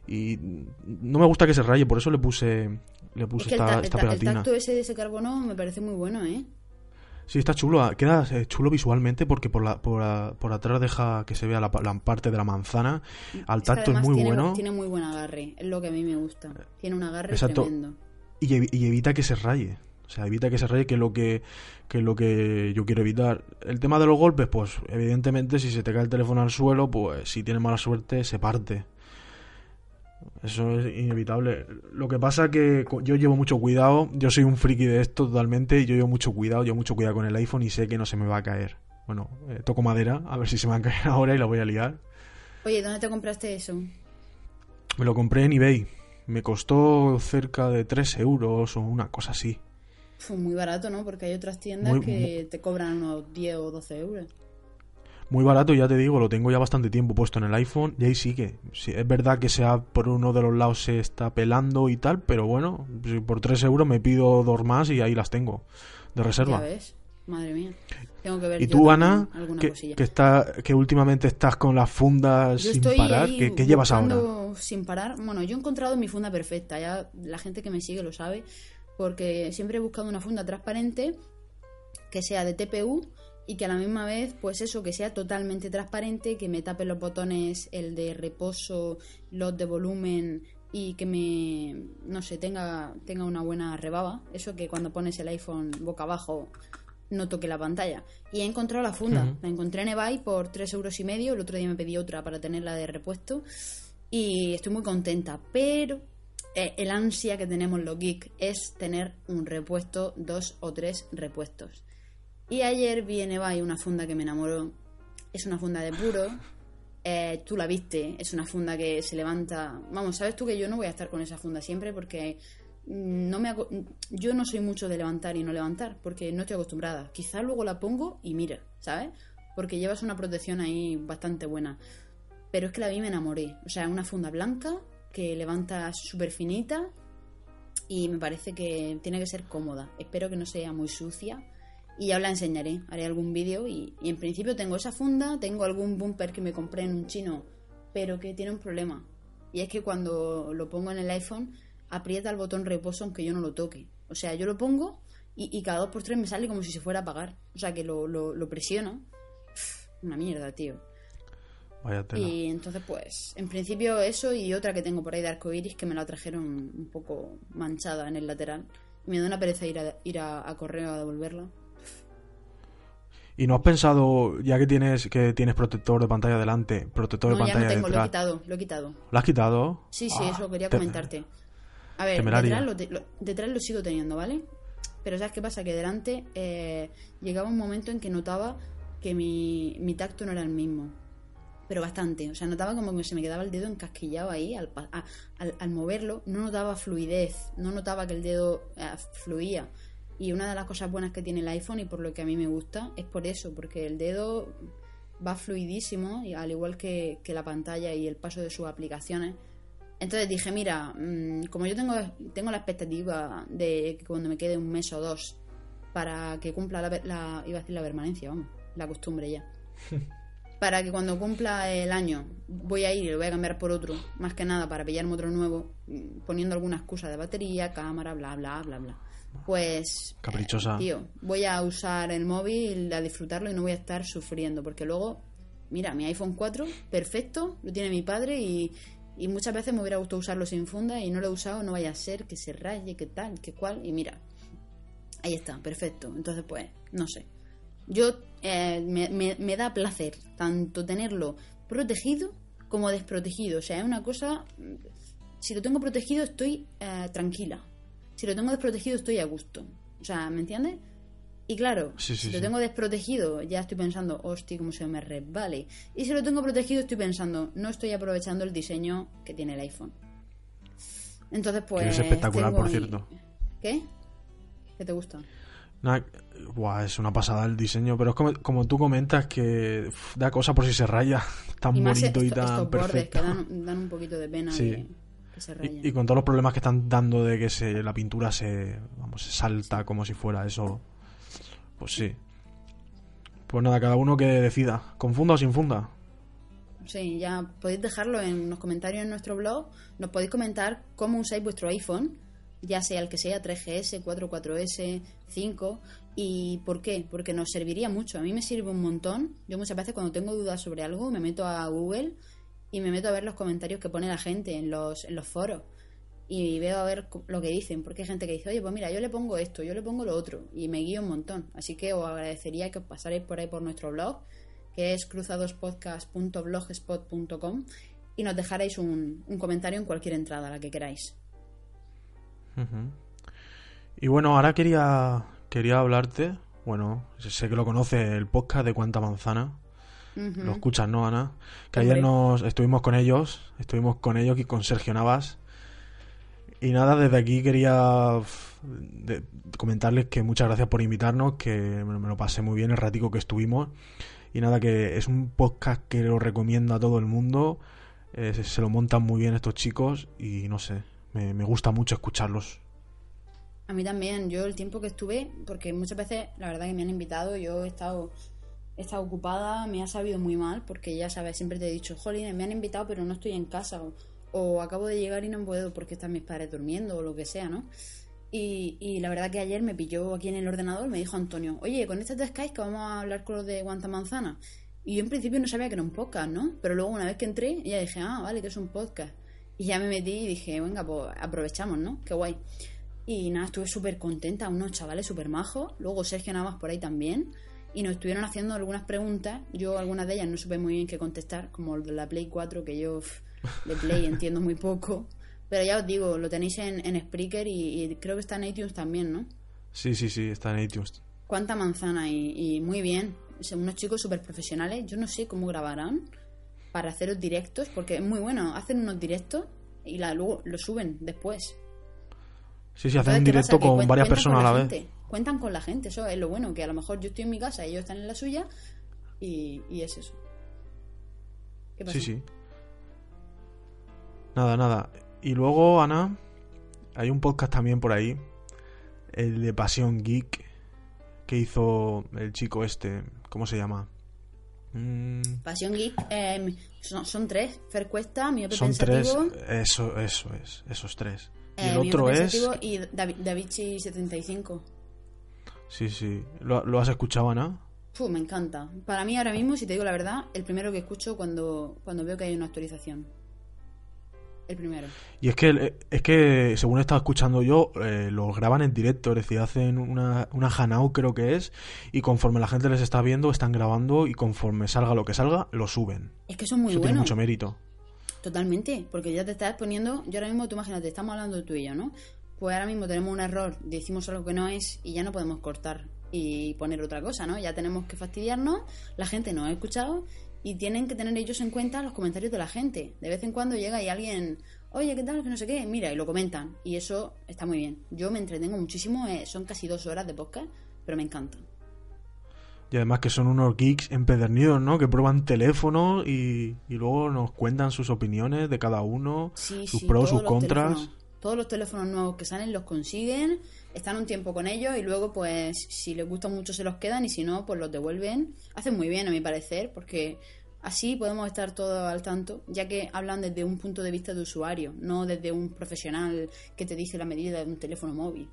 Y no me gusta que se raye, por eso le puse, le Es puse que el, esta, ta- el esta ta- el pegatina. tacto ese de ese carbono me parece muy bueno, ¿eh? Sí, está chulo. ah, Queda eh, chulo visualmente porque por, la, por, la- por atrás deja que se vea la, la parte de la manzana. Al Es que tacto es muy tiene, bueno Tiene muy buen agarre, es lo que a mí me gusta. Tiene un agarre Exacto. tremendo. y, y evita que se raye. O sea, evita que se raye, que es lo que, que es lo que yo quiero evitar. El tema de los golpes, pues evidentemente si se te cae el teléfono al suelo, pues si tienes mala suerte se parte. Eso es inevitable. Lo que pasa que yo llevo mucho cuidado, yo soy un friki de esto totalmente, y yo llevo mucho cuidado, llevo mucho cuidado con el iPhone y sé que no se me va a caer. Bueno, eh, toco madera, a ver si se me va a caer ahora y la voy a liar. Oye, ¿dónde te compraste eso? Me lo compré en eBay. Me costó cerca de 3 euros o una cosa así. Fue muy barato, ¿no? Porque hay otras tiendas Muy- que te cobran unos 10 o 12 euros. Muy barato, ya te digo, lo tengo ya bastante tiempo puesto en el iPhone y ahí sigue. Sí, es verdad que sea por uno de los lados se está pelando y tal, pero bueno, si por 3 euros me pido dos más y ahí las tengo de Ya reserva. ves. Madre mía. Tengo que ver ¿Y tú, Ana, que, que, está, que últimamente estás con las fundas Yo sin estoy parar? ahí ¿Qué, qué llevas ahora? sin parar. Bueno, yo he encontrado mi funda perfecta. Ya la gente que me sigue lo sabe. Porque siempre he buscado una funda transparente que sea de TPU y que a la misma vez, pues eso, que sea totalmente transparente, que me tape los botones, el de reposo, los de volumen y que me, no sé, tenga, tenga una buena rebaba. Eso que cuando pones el iPhone boca abajo no toque la pantalla. Y he encontrado la funda. Ujú. La encontré en eBay por 3 euros y medio. El otro día me pedí otra para tenerla de repuesto. Y estoy muy contenta. Pero eh, el ansia que tenemos los geeks es tener un repuesto, dos o tres repuestos. Y ayer vi en eBay una funda que me enamoró. Es una funda de puro. Eh, tú la viste, es una funda que se levanta. Vamos, sabes tú que yo no voy a estar con esa funda siempre porque mm, no me aco- yo no soy mucho de levantar y no levantar porque no estoy acostumbrada. Quizás luego la pongo y mira, ¿sabes? Porque llevas una protección ahí bastante buena. Pero es que la vi y me enamoré. O sea, una funda blanca que levanta súper finita y me parece que tiene que ser cómoda. Espero que no sea muy sucia y ya os la enseñaré. Haré algún vídeo y, y en principio tengo esa funda, tengo algún bumper que me compré en un chino, pero que tiene un problema. Y es que cuando lo pongo en el iPhone, aprieta el botón reposo aunque yo no lo toque. O sea, yo lo pongo y, y cada dos por tres me sale como si se fuera a apagar. O sea, que lo, lo, lo presiona. Una mierda, tío. Vaya tela. Y entonces, pues, en principio eso y otra que tengo por ahí de arcoiris que me la trajeron un poco manchada en el lateral. Y me da una pereza ir a, ir a, a correo a devolverla. ¿Y no has pensado, ya que tienes que tienes protector de pantalla delante, protector No, de ya pantalla no tengo, lo he detrás? quitado, lo he quitado. ¿Lo has quitado? Sí, sí, Ah, eso quería te- comentarte. A ver, detrás lo, detrás lo sigo teniendo, ¿vale? Pero ¿sabes qué pasa? Que delante eh, llegaba un momento en que notaba que mi, mi tacto no era el mismo. Pero bastante. O sea, notaba como que se me quedaba el dedo encasquillado ahí al, al, al moverlo. No notaba fluidez. No notaba que el dedo eh, fluía. Y una de las cosas buenas que tiene el iPhone y por lo que a mí me gusta es por eso. Porque el dedo va fluidísimo, y al igual que, que la pantalla y el paso de sus aplicaciones. Entonces dije, mira, mm, como yo tengo, tengo la expectativa de que cuando me quede un mes o dos para que cumpla la- iba a decir la permanencia, vamos, la costumbre ya. para que cuando cumpla el año voy a ir y lo voy a cambiar por otro, más que nada para pillarme otro nuevo, mm, poniendo alguna excusa de batería, cámara, bla, bla, bla, bla. Pues, Caprichosa. eh, tío, voy a usar el móvil, a disfrutarlo y no voy a estar sufriendo, porque luego, mira, mi iPhone 4, perfecto, lo tiene mi padre y, y muchas veces me hubiera gustado usarlo sin funda y no lo he usado, no vaya a ser que se raye, que tal, que cual, y mira, ahí está, perfecto. Entonces, pues, no sé. Yo eh, me, me- me da placer tanto tenerlo protegido como desprotegido. O sea, es una cosa. Si lo tengo protegido, estoy eh, tranquila. Si lo tengo desprotegido, estoy a gusto. O sea, ¿me entiendes? Y claro, Sí, sí, si lo sí. tengo desprotegido, ya estoy pensando, hostia, cómo se me resbale. Y si lo tengo protegido, estoy pensando, no estoy aprovechando el diseño que tiene el iPhone. Entonces, pues. es espectacular, tengo por cierto. ¿Qué? ¿Qué te gusta? Nada, buah, es una pasada el diseño, pero es como, como tú comentas que uf, da cosa por si se raya. Tan y bonito y esto- tan estos bordes perfecto. que dan, dan un poquito de pena Sí. que, que se. Y, y con todos los problemas que están dando de que se, la pintura se, vamos, se salta como si fuera eso. Pues sí. Pues nada, cada uno que decida, con funda o sin funda. Sí, ya podéis dejarlo en los comentarios en nuestro blog. Nos podéis comentar cómo usáis vuestro iPhone, ya sea el que sea 3GS, 44S, 5 y por qué, porque nos serviría mucho. A mí me sirve un montón. Yo muchas veces cuando tengo dudas sobre algo me meto a Google y me meto a ver los comentarios que pone la gente en los, en los foros y veo a ver lo que dicen, porque hay gente que dice, oye, pues mira, yo le pongo esto, yo le pongo lo otro, y me guío un montón. Así que os agradecería que os pasarais por ahí por nuestro blog, que es cruzadospodcast.blogspot.com, y nos dejarais un, un comentario en cualquier entrada, la que queráis. Y bueno, ahora quería, quería hablarte. Bueno, sé que lo conoce el podcast de Cuánta Manzana. Lo escuchas, ¿no, Ana? Que ayer nos estuvimos con ellos, estuvimos con ellos y con Sergio Navas. Y nada, desde aquí quería de- comentarles que muchas gracias por invitarnos, que me, me lo pasé muy bien el ratico que estuvimos. Y nada, que es un podcast que lo recomiendo a todo el mundo. eh, se, se lo montan muy bien estos chicos y no sé, me, me gusta mucho escucharlos. A mí también, yo el tiempo que estuve, porque muchas veces la verdad que me han invitado, yo he estado, he estado ocupada, me ha sabido muy mal, porque ya sabes, siempre te he dicho, jolín, me han invitado pero no estoy en casa, o, acabo de llegar y no puedo porque están mis padres durmiendo, o lo que sea, ¿no? Y, la verdad que ayer me pilló aquí en el ordenador, me dijo Antonio, oye, con de Skype que vamos a hablar con los de Guanta Manzana. Y yo en principio no sabía que era un podcast, ¿no? Pero luego una vez que entré, ya dije, ah, vale, que es un podcast. Y ya me metí y dije, venga, pues aprovechamos, ¿no? Qué guay. Y nada, estuve súper contenta, unos chavales súper majos. Luego Sergio Navas por ahí también. Y nos estuvieron haciendo algunas preguntas. Yo algunas de ellas no supe muy bien qué contestar, como el de la Play 4, que yo de Play entiendo muy poco. Pero ya os digo, lo tenéis en, en Spreaker y, y creo que está en iTunes también, ¿no? Sí, sí, sí, está en iTunes. Cuánta manzana y, y muy bien. Son unos chicos súper profesionales. Yo no sé cómo grabarán para haceros directos, porque es muy bueno. Hacen unos directos y la, luego lo suben después. Sí, sí, hacen un ¿qué directo con varias personas a la la vez. gente. Cuentan con la gente, eso es lo bueno, que a lo mejor yo estoy en mi casa y ellos están en la suya y, y es eso. ¿Qué pasa? Sí, sí. Nada, nada. Y luego, Ana, hay un podcast también por ahí, el de Pasión Geek, que hizo el chico este, ¿cómo se llama? Mm, Pasión Geek, eh, son, son tres. Fer Cuesta, Miope son tres, Pensativo, eso, eso es, esos tres. Y eh, el Miope otro es, y Davi- Davichi75. Sí, sí, ¿lo, lo has escuchado, Ana? Puh, me encanta. Para mí ahora mismo, si te digo la verdad, el primero que escucho cuando, cuando veo que hay una actualización. El primero. Y es que, es que según he estado escuchando yo, eh, los graban en directo, es decir, hacen una, una hangout creo que es, y conforme la gente les está viendo, están grabando y conforme salga lo que salga, lo suben. Es que son muy Eso tiene buenos. mucho mérito. Totalmente, porque ya te estás poniendo, yo ahora mismo tú imagínate, estamos hablando tú y yo, ¿no? Pues ahora mismo tenemos un error, decimos algo que no es y ya no podemos cortar y poner otra cosa, ¿no? Ya tenemos que fastidiarnos, la gente nos ha escuchado y tienen que tener ellos en cuenta los comentarios de la gente. De vez en cuando llega y alguien, oye, ¿qué tal? Que no sé qué, mira, y lo comentan. Y eso está muy bien. Yo me entretengo muchísimo, eh, son casi dos horas de podcast, pero me encanta. Y además que son unos geeks empedernidos, ¿no? Que prueban teléfonos y, y luego nos cuentan sus opiniones de cada uno, Sí, sus sí, pros, sus contras. teléfonos- todos los teléfonos nuevos que salen los consiguen, están un tiempo con ellos y luego, pues, si les gusta mucho se los quedan y si no, pues los devuelven. Hacen muy bien, a mi parecer, porque así podemos estar todos al tanto, ya que hablan desde un punto de vista de usuario, no desde un profesional que te dice la medida de un teléfono móvil.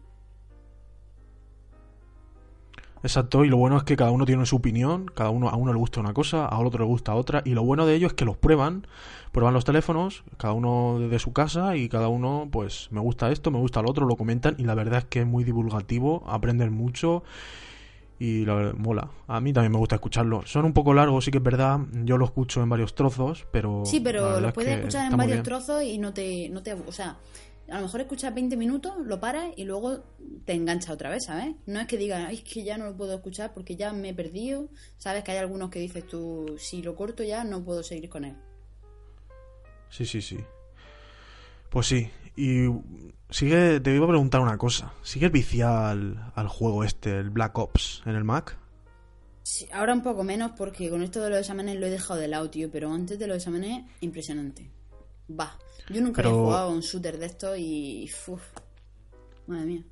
Exacto, y lo bueno es que cada uno tiene su opinión, cada uno a uno le gusta una cosa, a otro le gusta otra, y lo bueno de ello es que los prueban, prueban los teléfonos, cada uno desde su casa, y cada uno, pues, me gusta esto, me gusta lo otro, lo comentan, y la verdad es que es muy divulgativo, aprenden mucho, y la verdad, mola. A mí también me gusta escucharlo. Son un poco largos, sí que es verdad, yo lo escucho en varios trozos, pero... Sí, pero es puedes escuchar en varios trozos y no te, no te... O sea, a lo mejor escuchas 20 minutos, lo paras y luego te engancha otra vez, ¿sabes? No es que digas, "Ay, es que ya no lo puedo escuchar porque ya me he perdido. Sabes que hay algunos que dices tú, si lo corto ya no puedo seguir con él. Sí, sí, sí. Pues sí. Y sigue, te iba a preguntar una cosa. ¿Sigues viciado al, al juego este, el Black Ops, en el Mac? Sí, ahora un poco menos porque con esto de los exámenes lo he dejado de lado, tío, pero antes de los exámenes, impresionante. Va. Yo nunca Pero- había jugado a un shooter de esto y... Uf, madre mía.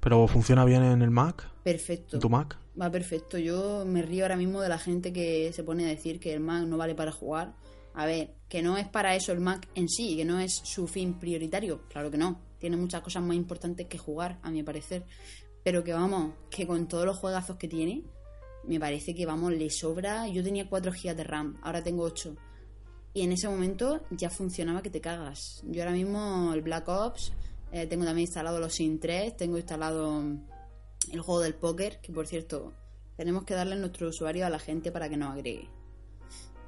¿Pero funciona bien en el Mac? Perfecto. ¿En tu Mac? Va perfecto. Yo me río ahora mismo de la gente que se pone a decir que el Mac no vale para jugar. A ver, que no es para eso el Mac en sí, que no es su fin prioritario. Claro que no. Tiene muchas cosas más importantes que jugar, a mi parecer. Pero que vamos, que con todos los juegazos que tiene, me parece que vamos, le sobra. Yo tenía 4 GB de RAM, ahora tengo 8. Y en ese momento ya funcionaba que te cagas. Yo ahora mismo el Black Ops, eh, tengo también instalado los Sin 3, tengo instalado el juego del póker, que por cierto, tenemos que darle nuestro usuario a la gente para que nos agregue.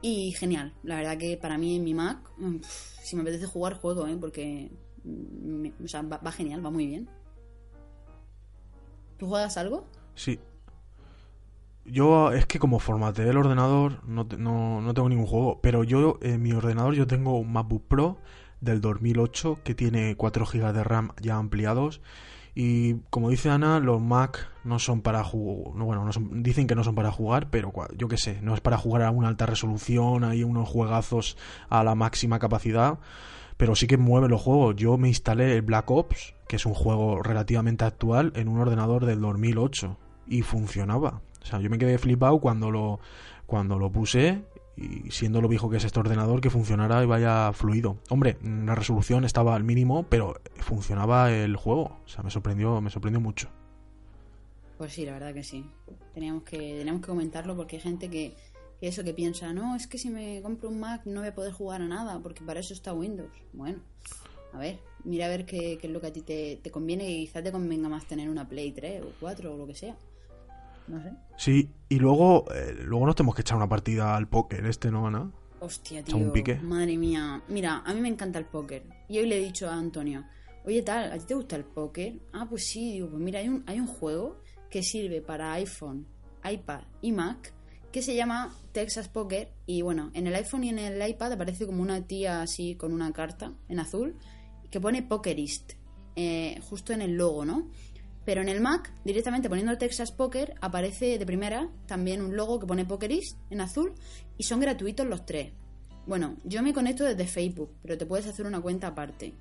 Y genial, la verdad que para mí en mi Mac, mm, si me apetece jugar, juego, ¿eh? porque mm, me- o sea, va, va genial, va muy bien. ¿Tú juegas algo? Sí. Yo es que como formateé el ordenador no, no, no tengo ningún juego, pero yo en mi ordenador yo tengo un MacBook Pro del 2008 que tiene 4 GB de RAM ya ampliados y como dice Ana, los Mac no son para jugar, no, bueno, no son- dicen que no son para jugar, pero yo qué sé, no es para jugar a una alta resolución, hay unos juegazos a la máxima capacidad, pero sí que mueve los juegos. Yo me instalé el Black Ops, que es un juego relativamente actual, en un ordenador del 2008 y funcionaba. O sea, yo me quedé flipado cuando lo, cuando lo puse y siendo lo viejo que es este ordenador, que funcionara y vaya fluido. Hombre, la resolución estaba al mínimo, pero funcionaba el juego. O sea, me sorprendió, me sorprendió mucho. Pues sí, la verdad que sí. Teníamos que, teníamos que comentarlo porque hay gente que, que eso que piensa, no, es que si me compro un Mac no voy a poder jugar a nada porque para eso está Windows. Bueno, a ver, mira a ver qué, qué es lo que a ti te, te conviene y quizás te convenga más tener una Play 3 o 4 o lo que sea. No sé. Sí, y luego, eh, luego nos tenemos que echar una partida al póker este, ¿no, Ana? Hostia, Echa un tío. pique. Madre mía. Mira, a mí me encanta el póker. Y hoy le he dicho a Antonio, oye tal, ¿a ti te gusta el póker? Ah, pues sí, digo, pues mira, hay un, hay un juego que sirve para iPhone, iPad y Mac que se llama Texas Poker. Y bueno, en el iPhone y en el iPad aparece como una tía así con una carta en azul que pone Pokerist, eh, justo en el logo, ¿no? Pero en el Mac, directamente poniendo Texas Poker, aparece de primera también un logo que pone Pokerist en azul y son gratuitos los tres. Bueno, yo me conecto desde Facebook, pero te puedes hacer una cuenta aparte.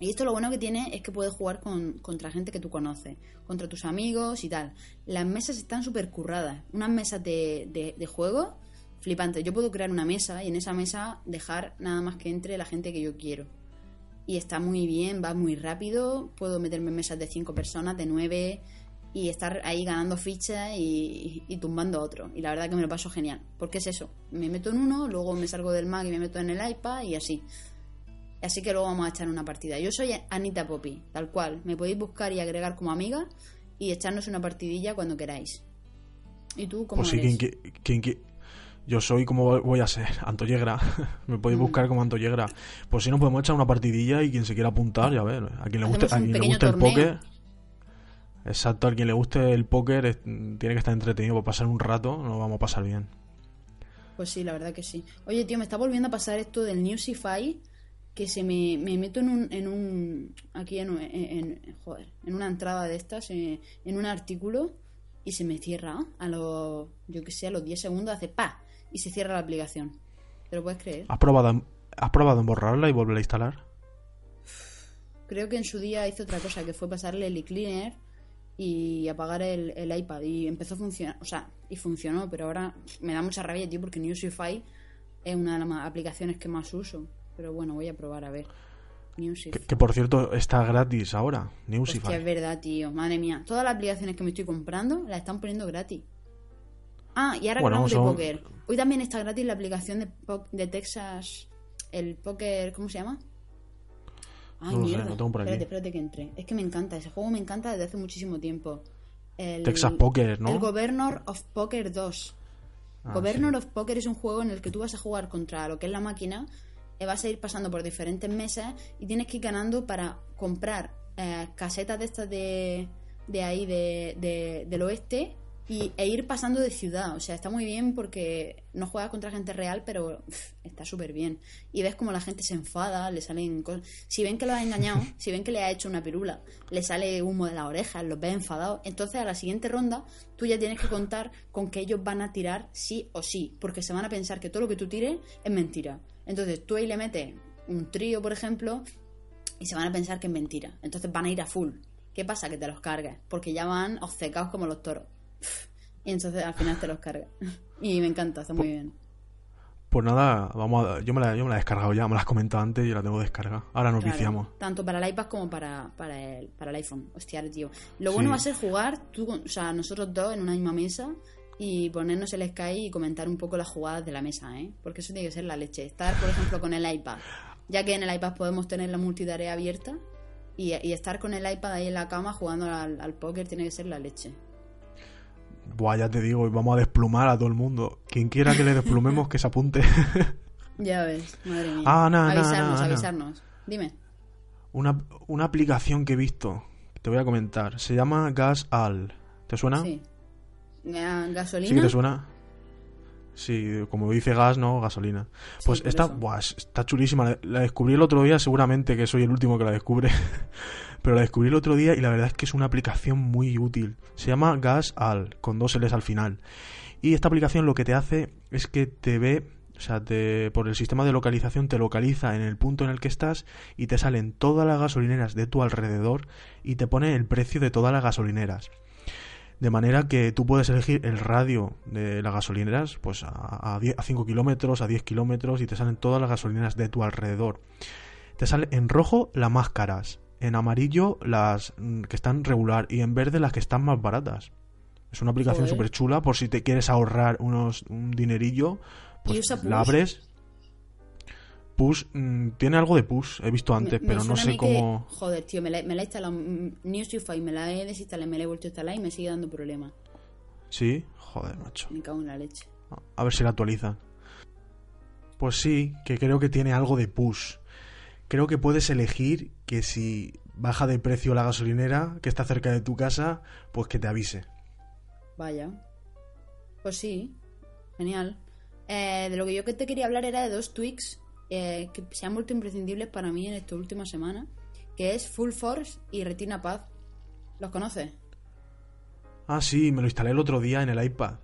Y esto lo bueno que tiene es que puedes jugar con, contra gente que tú conoces, contra tus amigos y tal. Las mesas están súper curradas. Unas mesas de, de, de juego flipantes. Yo puedo crear una mesa y en esa mesa dejar nada más que entre la gente que yo quiero y está muy bien, va muy rápido. Puedo meterme en mesas de 5 personas, de 9 y estar ahí ganando fichas y, y tumbando a otro. Y la verdad que me lo paso genial. Porque es eso, me meto en uno, luego me salgo del Mac y me meto en el iPad y así. Así que luego vamos a echar una partida. Yo soy Anita Poppy, tal cual. Me podéis buscar y agregar como amiga y echarnos una partidilla cuando queráis. ¿Y tú cómo Pues sí, quien, quien yo soy como voy a ser, Antoyegra. Me podéis Mm. buscar como Antoyegra. Pues si no, podemos echar una partidilla y quien se quiera apuntar, ya ver. A quien le guste, a quien le guste el póker. Exacto, a quien le guste el póker es- tiene que estar entretenido para pasar un rato, nos vamos a pasar bien. Pues sí, la verdad que sí. Oye, tío, me está volviendo a pasar esto del Newsify, que se me, me meto en un, en un aquí en, en- en- joder, en una entrada de estas, eh, en un artículo, y se me cierra a los, yo que sé, a los 10 segundos, hace pa, y se cierra la aplicación. ¿Te lo puedes creer? ¿Has probado, en- ¿Has probado en borrarla y volver a instalar? Creo que en su día hice otra cosa, que fue pasarle el cleaner y apagar el, el iPad, y empezó a funcionar, o sea, y funcionó, pero ahora me da mucha rabia, tío, porque Newsify es una de las aplicaciones que más uso. Pero bueno, voy a probar a ver. Que, que, por cierto está gratis ahora, Newsify. Hostia, es verdad, tío. Madre mía. Todas las aplicaciones que me estoy comprando las están poniendo gratis. Ah, y ahora Bueno, hablamos de póker. Hoy también está gratis la aplicación de, Texas. El póker. ¿Cómo se llama? Ay, No lo sé, mierda. lo tengo por aquí. Espérate, espérate que entre. Es que me encanta. Ese juego me encanta desde hace muchísimo tiempo. El, Texas Poker, ¿no? El Governor of Poker 2. Ah, Governor of Poker es un juego en el que tú vas a jugar contra lo que es la máquina, eh, vas a ir pasando por diferentes mesas y tienes que ir ganando para comprar eh, casetas de estas de, de ahí, de, de- del oeste, y, e ir pasando de ciudad. O sea, está muy bien porque no juegas contra gente real, pero pff, está súper bien. Y ves como la gente se enfada, le salen cosas. Si ven que lo ha engañado, si ven que le ha hecho una pirula, le sale humo de las orejas, los ves enfadados. Entonces, a la siguiente ronda, tú ya tienes que contar con que ellos van a tirar sí o sí, porque se van a pensar que todo lo que tú tires es mentira. Entonces, tú ahí le metes un trío, por ejemplo, y se van a pensar que es mentira. Entonces van a ir a full. ¿Qué pasa? Que te los cargas, porque ya van obcecados como los toros. Y entonces al final te los cargas. Y me encanta, está muy bien. Pues nada, vamos a- yo, me la, yo me la he descargado ya, me la has comentado antes y la tengo descargada. Ahora nos Claro, viciamos. Tanto para el iPad como para, para, el, para el iPhone. Hostia, tío. Lo Sí. bueno va a ser jugar, tú, o sea, nosotros dos en una misma mesa y ponernos el Sky y comentar un poco las jugadas de la mesa, ¿eh? Porque eso tiene que ser la leche. Estar, por ejemplo, con el iPad. Ya que en el iPad podemos tener la multitarea abierta y, y estar con el iPad ahí en la cama jugando al, al póker tiene que ser la leche. Buah, ya te digo, y vamos a desplumar a todo el mundo. Quien quiera que le desplumemos, que se apunte. Ya ves, madre mía. Ah, no, avisarnos, no, no. avisarnos. Dime. una, una aplicación que he visto, te voy a comentar. Se llama Gas Al. ¿Te suena? Sí. ¿Gasolina? ¿Sí que te suena? Sí, como dice gas, ¿no? Gasolina. Pues eso. buah, es- está chulísima. La descubrí el otro día, seguramente que soy el último que la descubre. Pero la descubrí el otro día y la verdad es que es una aplicación muy útil. Se llama Gas Al, con dos L's al final. Y esta aplicación lo que te hace es que te ve, o sea, te, por el sistema de localización te localiza en el punto en el que estás y te salen todas las gasolineras de tu alrededor y te pone el precio de todas las gasolineras. De manera que tú puedes elegir el radio de las gasolineras, pues a, a, 10 a 5 kilómetros, a 10 kilómetros, y te salen todas las gasolineras de tu alrededor. Te sale en rojo las más caras, en amarillo las mm, que están regular y en verde las que están más baratas. Es una aplicación súper chula por si te quieres ahorrar unos, un dinerillo, pues la abres. Push, mm, tiene algo de push, he visto antes, Me- me pero no sé que- cómo... Joder, tío, me la, me la he instalado. mm, Newsify, me la he desinstalado, me la he vuelto a instalar y me sigue dando problemas. Sí, joder, macho. Me cago en la leche. A ver si la actualizan. Pues sí, que creo que tiene algo de push. Creo que puedes elegir que si baja de precio la gasolinera que está cerca de tu casa, pues que te avise. Vaya. Pues sí, genial. Eh, de lo que yo que te quería hablar era de dos tweaks eh, que se han vuelto imprescindibles para mí en esta última semana, que es Full Force y Retina Pad. ¿Los conoces? Ah, sí, me lo instalé el otro día en el iPad.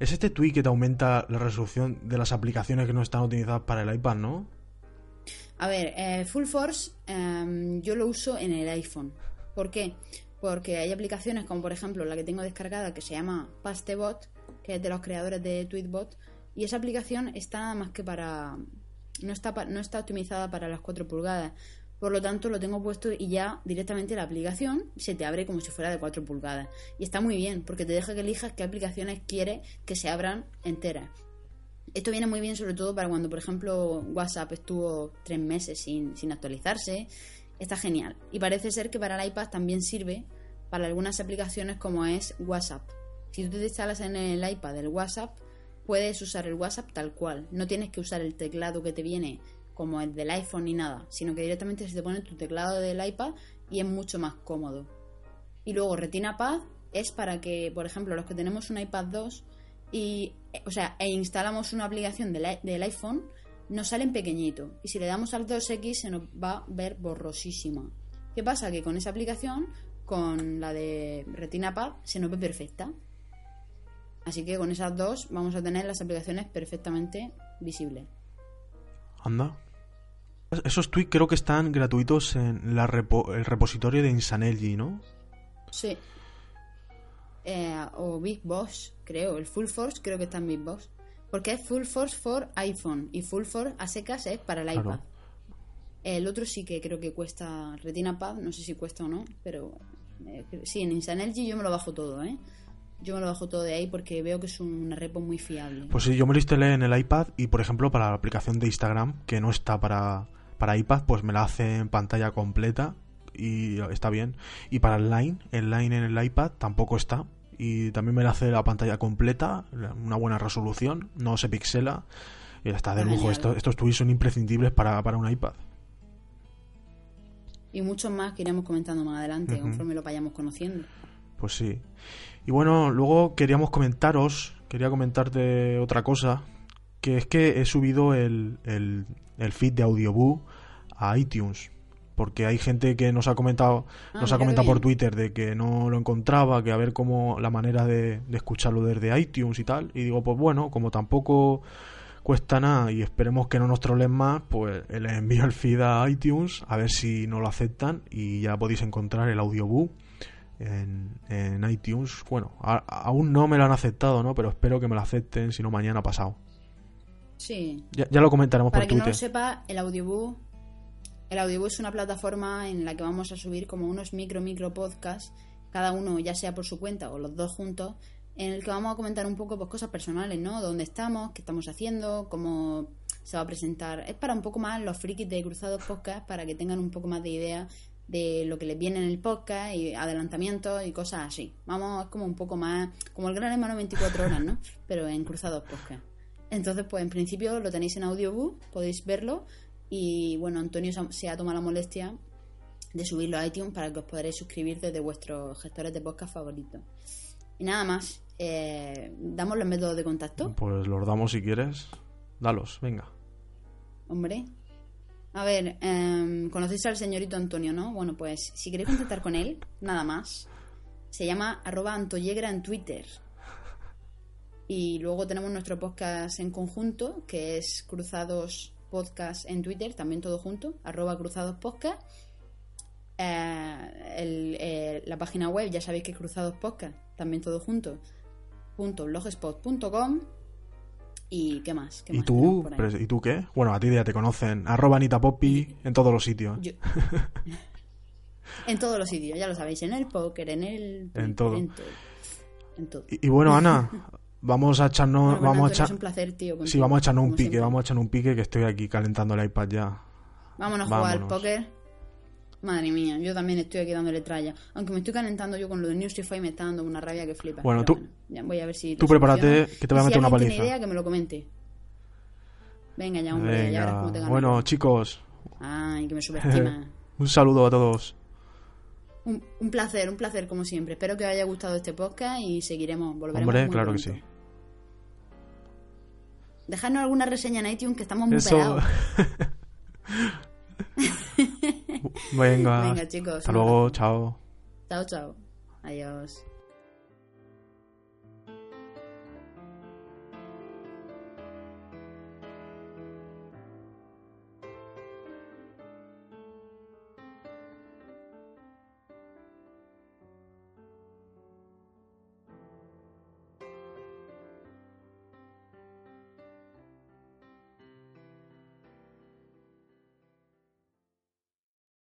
Es este tweak que te aumenta la resolución de las aplicaciones que no están utilizadas para el iPad, ¿no? A ver, eh, Full Force em, yo lo uso en el iPhone. ¿Por qué? Porque hay aplicaciones como por ejemplo la que tengo descargada que se llama Pastebot, que es de los creadores de Tweetbot, y esa aplicación está nada más que para... No está, no está optimizada para las 4 pulgadas. Por lo tanto, lo tengo puesto y ya directamente la aplicación se te abre como si fuera de 4 pulgadas. Y está muy bien, porque te deja que elijas qué aplicaciones quieres que se abran enteras. Esto viene muy bien sobre todo para cuando, por ejemplo, WhatsApp estuvo tres meses sin, sin actualizarse. Está genial. Y parece ser que para el iPad también sirve para algunas aplicaciones como es WhatsApp. Si tú te instalas en el iPad el WhatsApp, puedes usar el WhatsApp tal cual. No tienes que usar el teclado que te viene como el del iPhone ni nada, sino que directamente se te pone tu teclado del iPad y es mucho más cómodo. Y luego Retina Pad es para que, por ejemplo, los que tenemos un iPad 2 y, o sea, e instalamos una aplicación del, del iPhone, nos sale en pequeñito. Y si le damos al 2X se nos va a ver borrosísima. ¿Qué pasa? Que con esa aplicación, con la de Retina Pad, se nos ve perfecta. Así que con esas dos vamos a tener las aplicaciones perfectamente visibles. Anda. Esos tweaks creo que están gratuitos en la repo- el repositorio de Insanelli, ¿no? Sí. Eh, o Big Boss, creo. El Full Force creo que está en Big Boss. Porque es Full Force for iPhone y Full Force a secas es para el Claro. iPad. El otro sí que creo que cuesta Retina Pad, no sé si cuesta o no, pero eh, sí, en Insanergy yo me lo bajo todo, ¿eh? Yo me lo bajo todo de ahí porque veo que es una repo muy fiable. Pues sí, yo me lo instalé en el iPad y, por ejemplo, para la aplicación de Instagram, que no está para, para iPad, pues me la hace en pantalla completa y está bien. Y para el Line, el Line en el iPad tampoco está. Y también me la hace la pantalla completa, una buena resolución, no se pixela. Y está de lujo. Esto- estos tweets son imprescindibles para, para un iPad. Y muchos más que iremos comentando más adelante conforme lo vayamos conociendo. Pues sí. Y bueno, luego queríamos comentaros, quería comentarte otra cosa, que es que he subido el, el, el feed de Audioboo a iTunes. Porque hay gente que nos ha comentado, Ah, nos ha comentado por. Twitter de que no lo encontraba, que a ver cómo la manera de, de escucharlo desde iTunes y tal. Y digo, pues bueno, como tampoco cuesta nada y esperemos que no nos trolen más, pues les envío el feed a iTunes a ver si no lo aceptan y ya podéis encontrar el Audioboo en, en iTunes. Bueno, a- aún no me lo han aceptado, ¿no? Pero espero que me lo acepten, si no mañana pasado. Sí, Ya, ya lo comentaremos Para por quien no Twitter. lo sepa, el Audioboo, el Audioboo es una plataforma en la que vamos a subir como unos micro micro podcasts, cada uno ya sea por su cuenta o los dos juntos, en el que vamos a comentar un poco pues, cosas personales, ¿no? Dónde estamos, qué estamos haciendo, cómo se va a presentar. Es para un poco más los frikis de Cruzados Podcast para que tengan un poco más de idea de lo que les viene en el podcast y adelantamientos y cosas así. Vamos, es como un poco más, como el Gran Hermano 24 horas, ¿no? Pero en Cruzados Podcast. Entonces, pues en principio lo tenéis en audiobook, podéis verlo y bueno, Antonio se ha- tomado la molestia de subirlo a iTunes para que os podréis suscribir desde vuestros gestores de podcast favoritos. Y nada más, eh, damos los métodos de contacto. Pues los damos si quieres. Dalos, venga. Hombre. A ver, em, conocéis al señorito Antonio, ¿no? Bueno, pues si queréis contactar con él, nada más. Se llama arroba Antoyegra en Twitter. Y luego tenemos nuestro podcast en conjunto, que es Cruzados Podcast en Twitter, también todo junto, arroba Cruzados Podcast. Eh, el- eh, la página web, ya sabéis que es Cruzados Podcast, también todo junto, punto blogspot.com. ¿Y qué más? ¿Qué ¿Y más tú? Pero, ¿Y tú qué? Bueno, a ti ya te conocen. Arroba Anita Poppy en todos los sitios. Yo- en todos los sitios, ya lo sabéis, en el póker, en el... En todo. En todo. En todo. Y, y bueno, Ana, vamos a echarnos... Bueno, bueno, vamos a echar... un placer, tío. Sí, vamos a echarnos un pique, siempre. vamos a echarnos un pique que estoy aquí calentando el iPad ya. Vámonos a jugar al Vámonos. póker. Madre mía, yo también estoy aquí dándole tralla. Aunque me estoy calentando yo con lo de Newsify me está dando una rabia que flipa. Bueno, Pero tú- ya voy a ver si. tú prepárate, que te voy a meter una si alguien paliza. tiene idea, que me lo comente. Venga ya, hombre, ya verás cómo te Venga, gano. bueno, chicos, Ay, que me subestima. un saludo a todos. Un, un placer, un placer como siempre. Espero que os haya gustado este podcast y seguiremos, volveremos Hombre, muy claro que pronto. sí. Dejadnos alguna reseña en iTunes que estamos muy Eso. pegados. Venga, Venga, chicos. hasta luego, chao. Chao, chao. Adiós.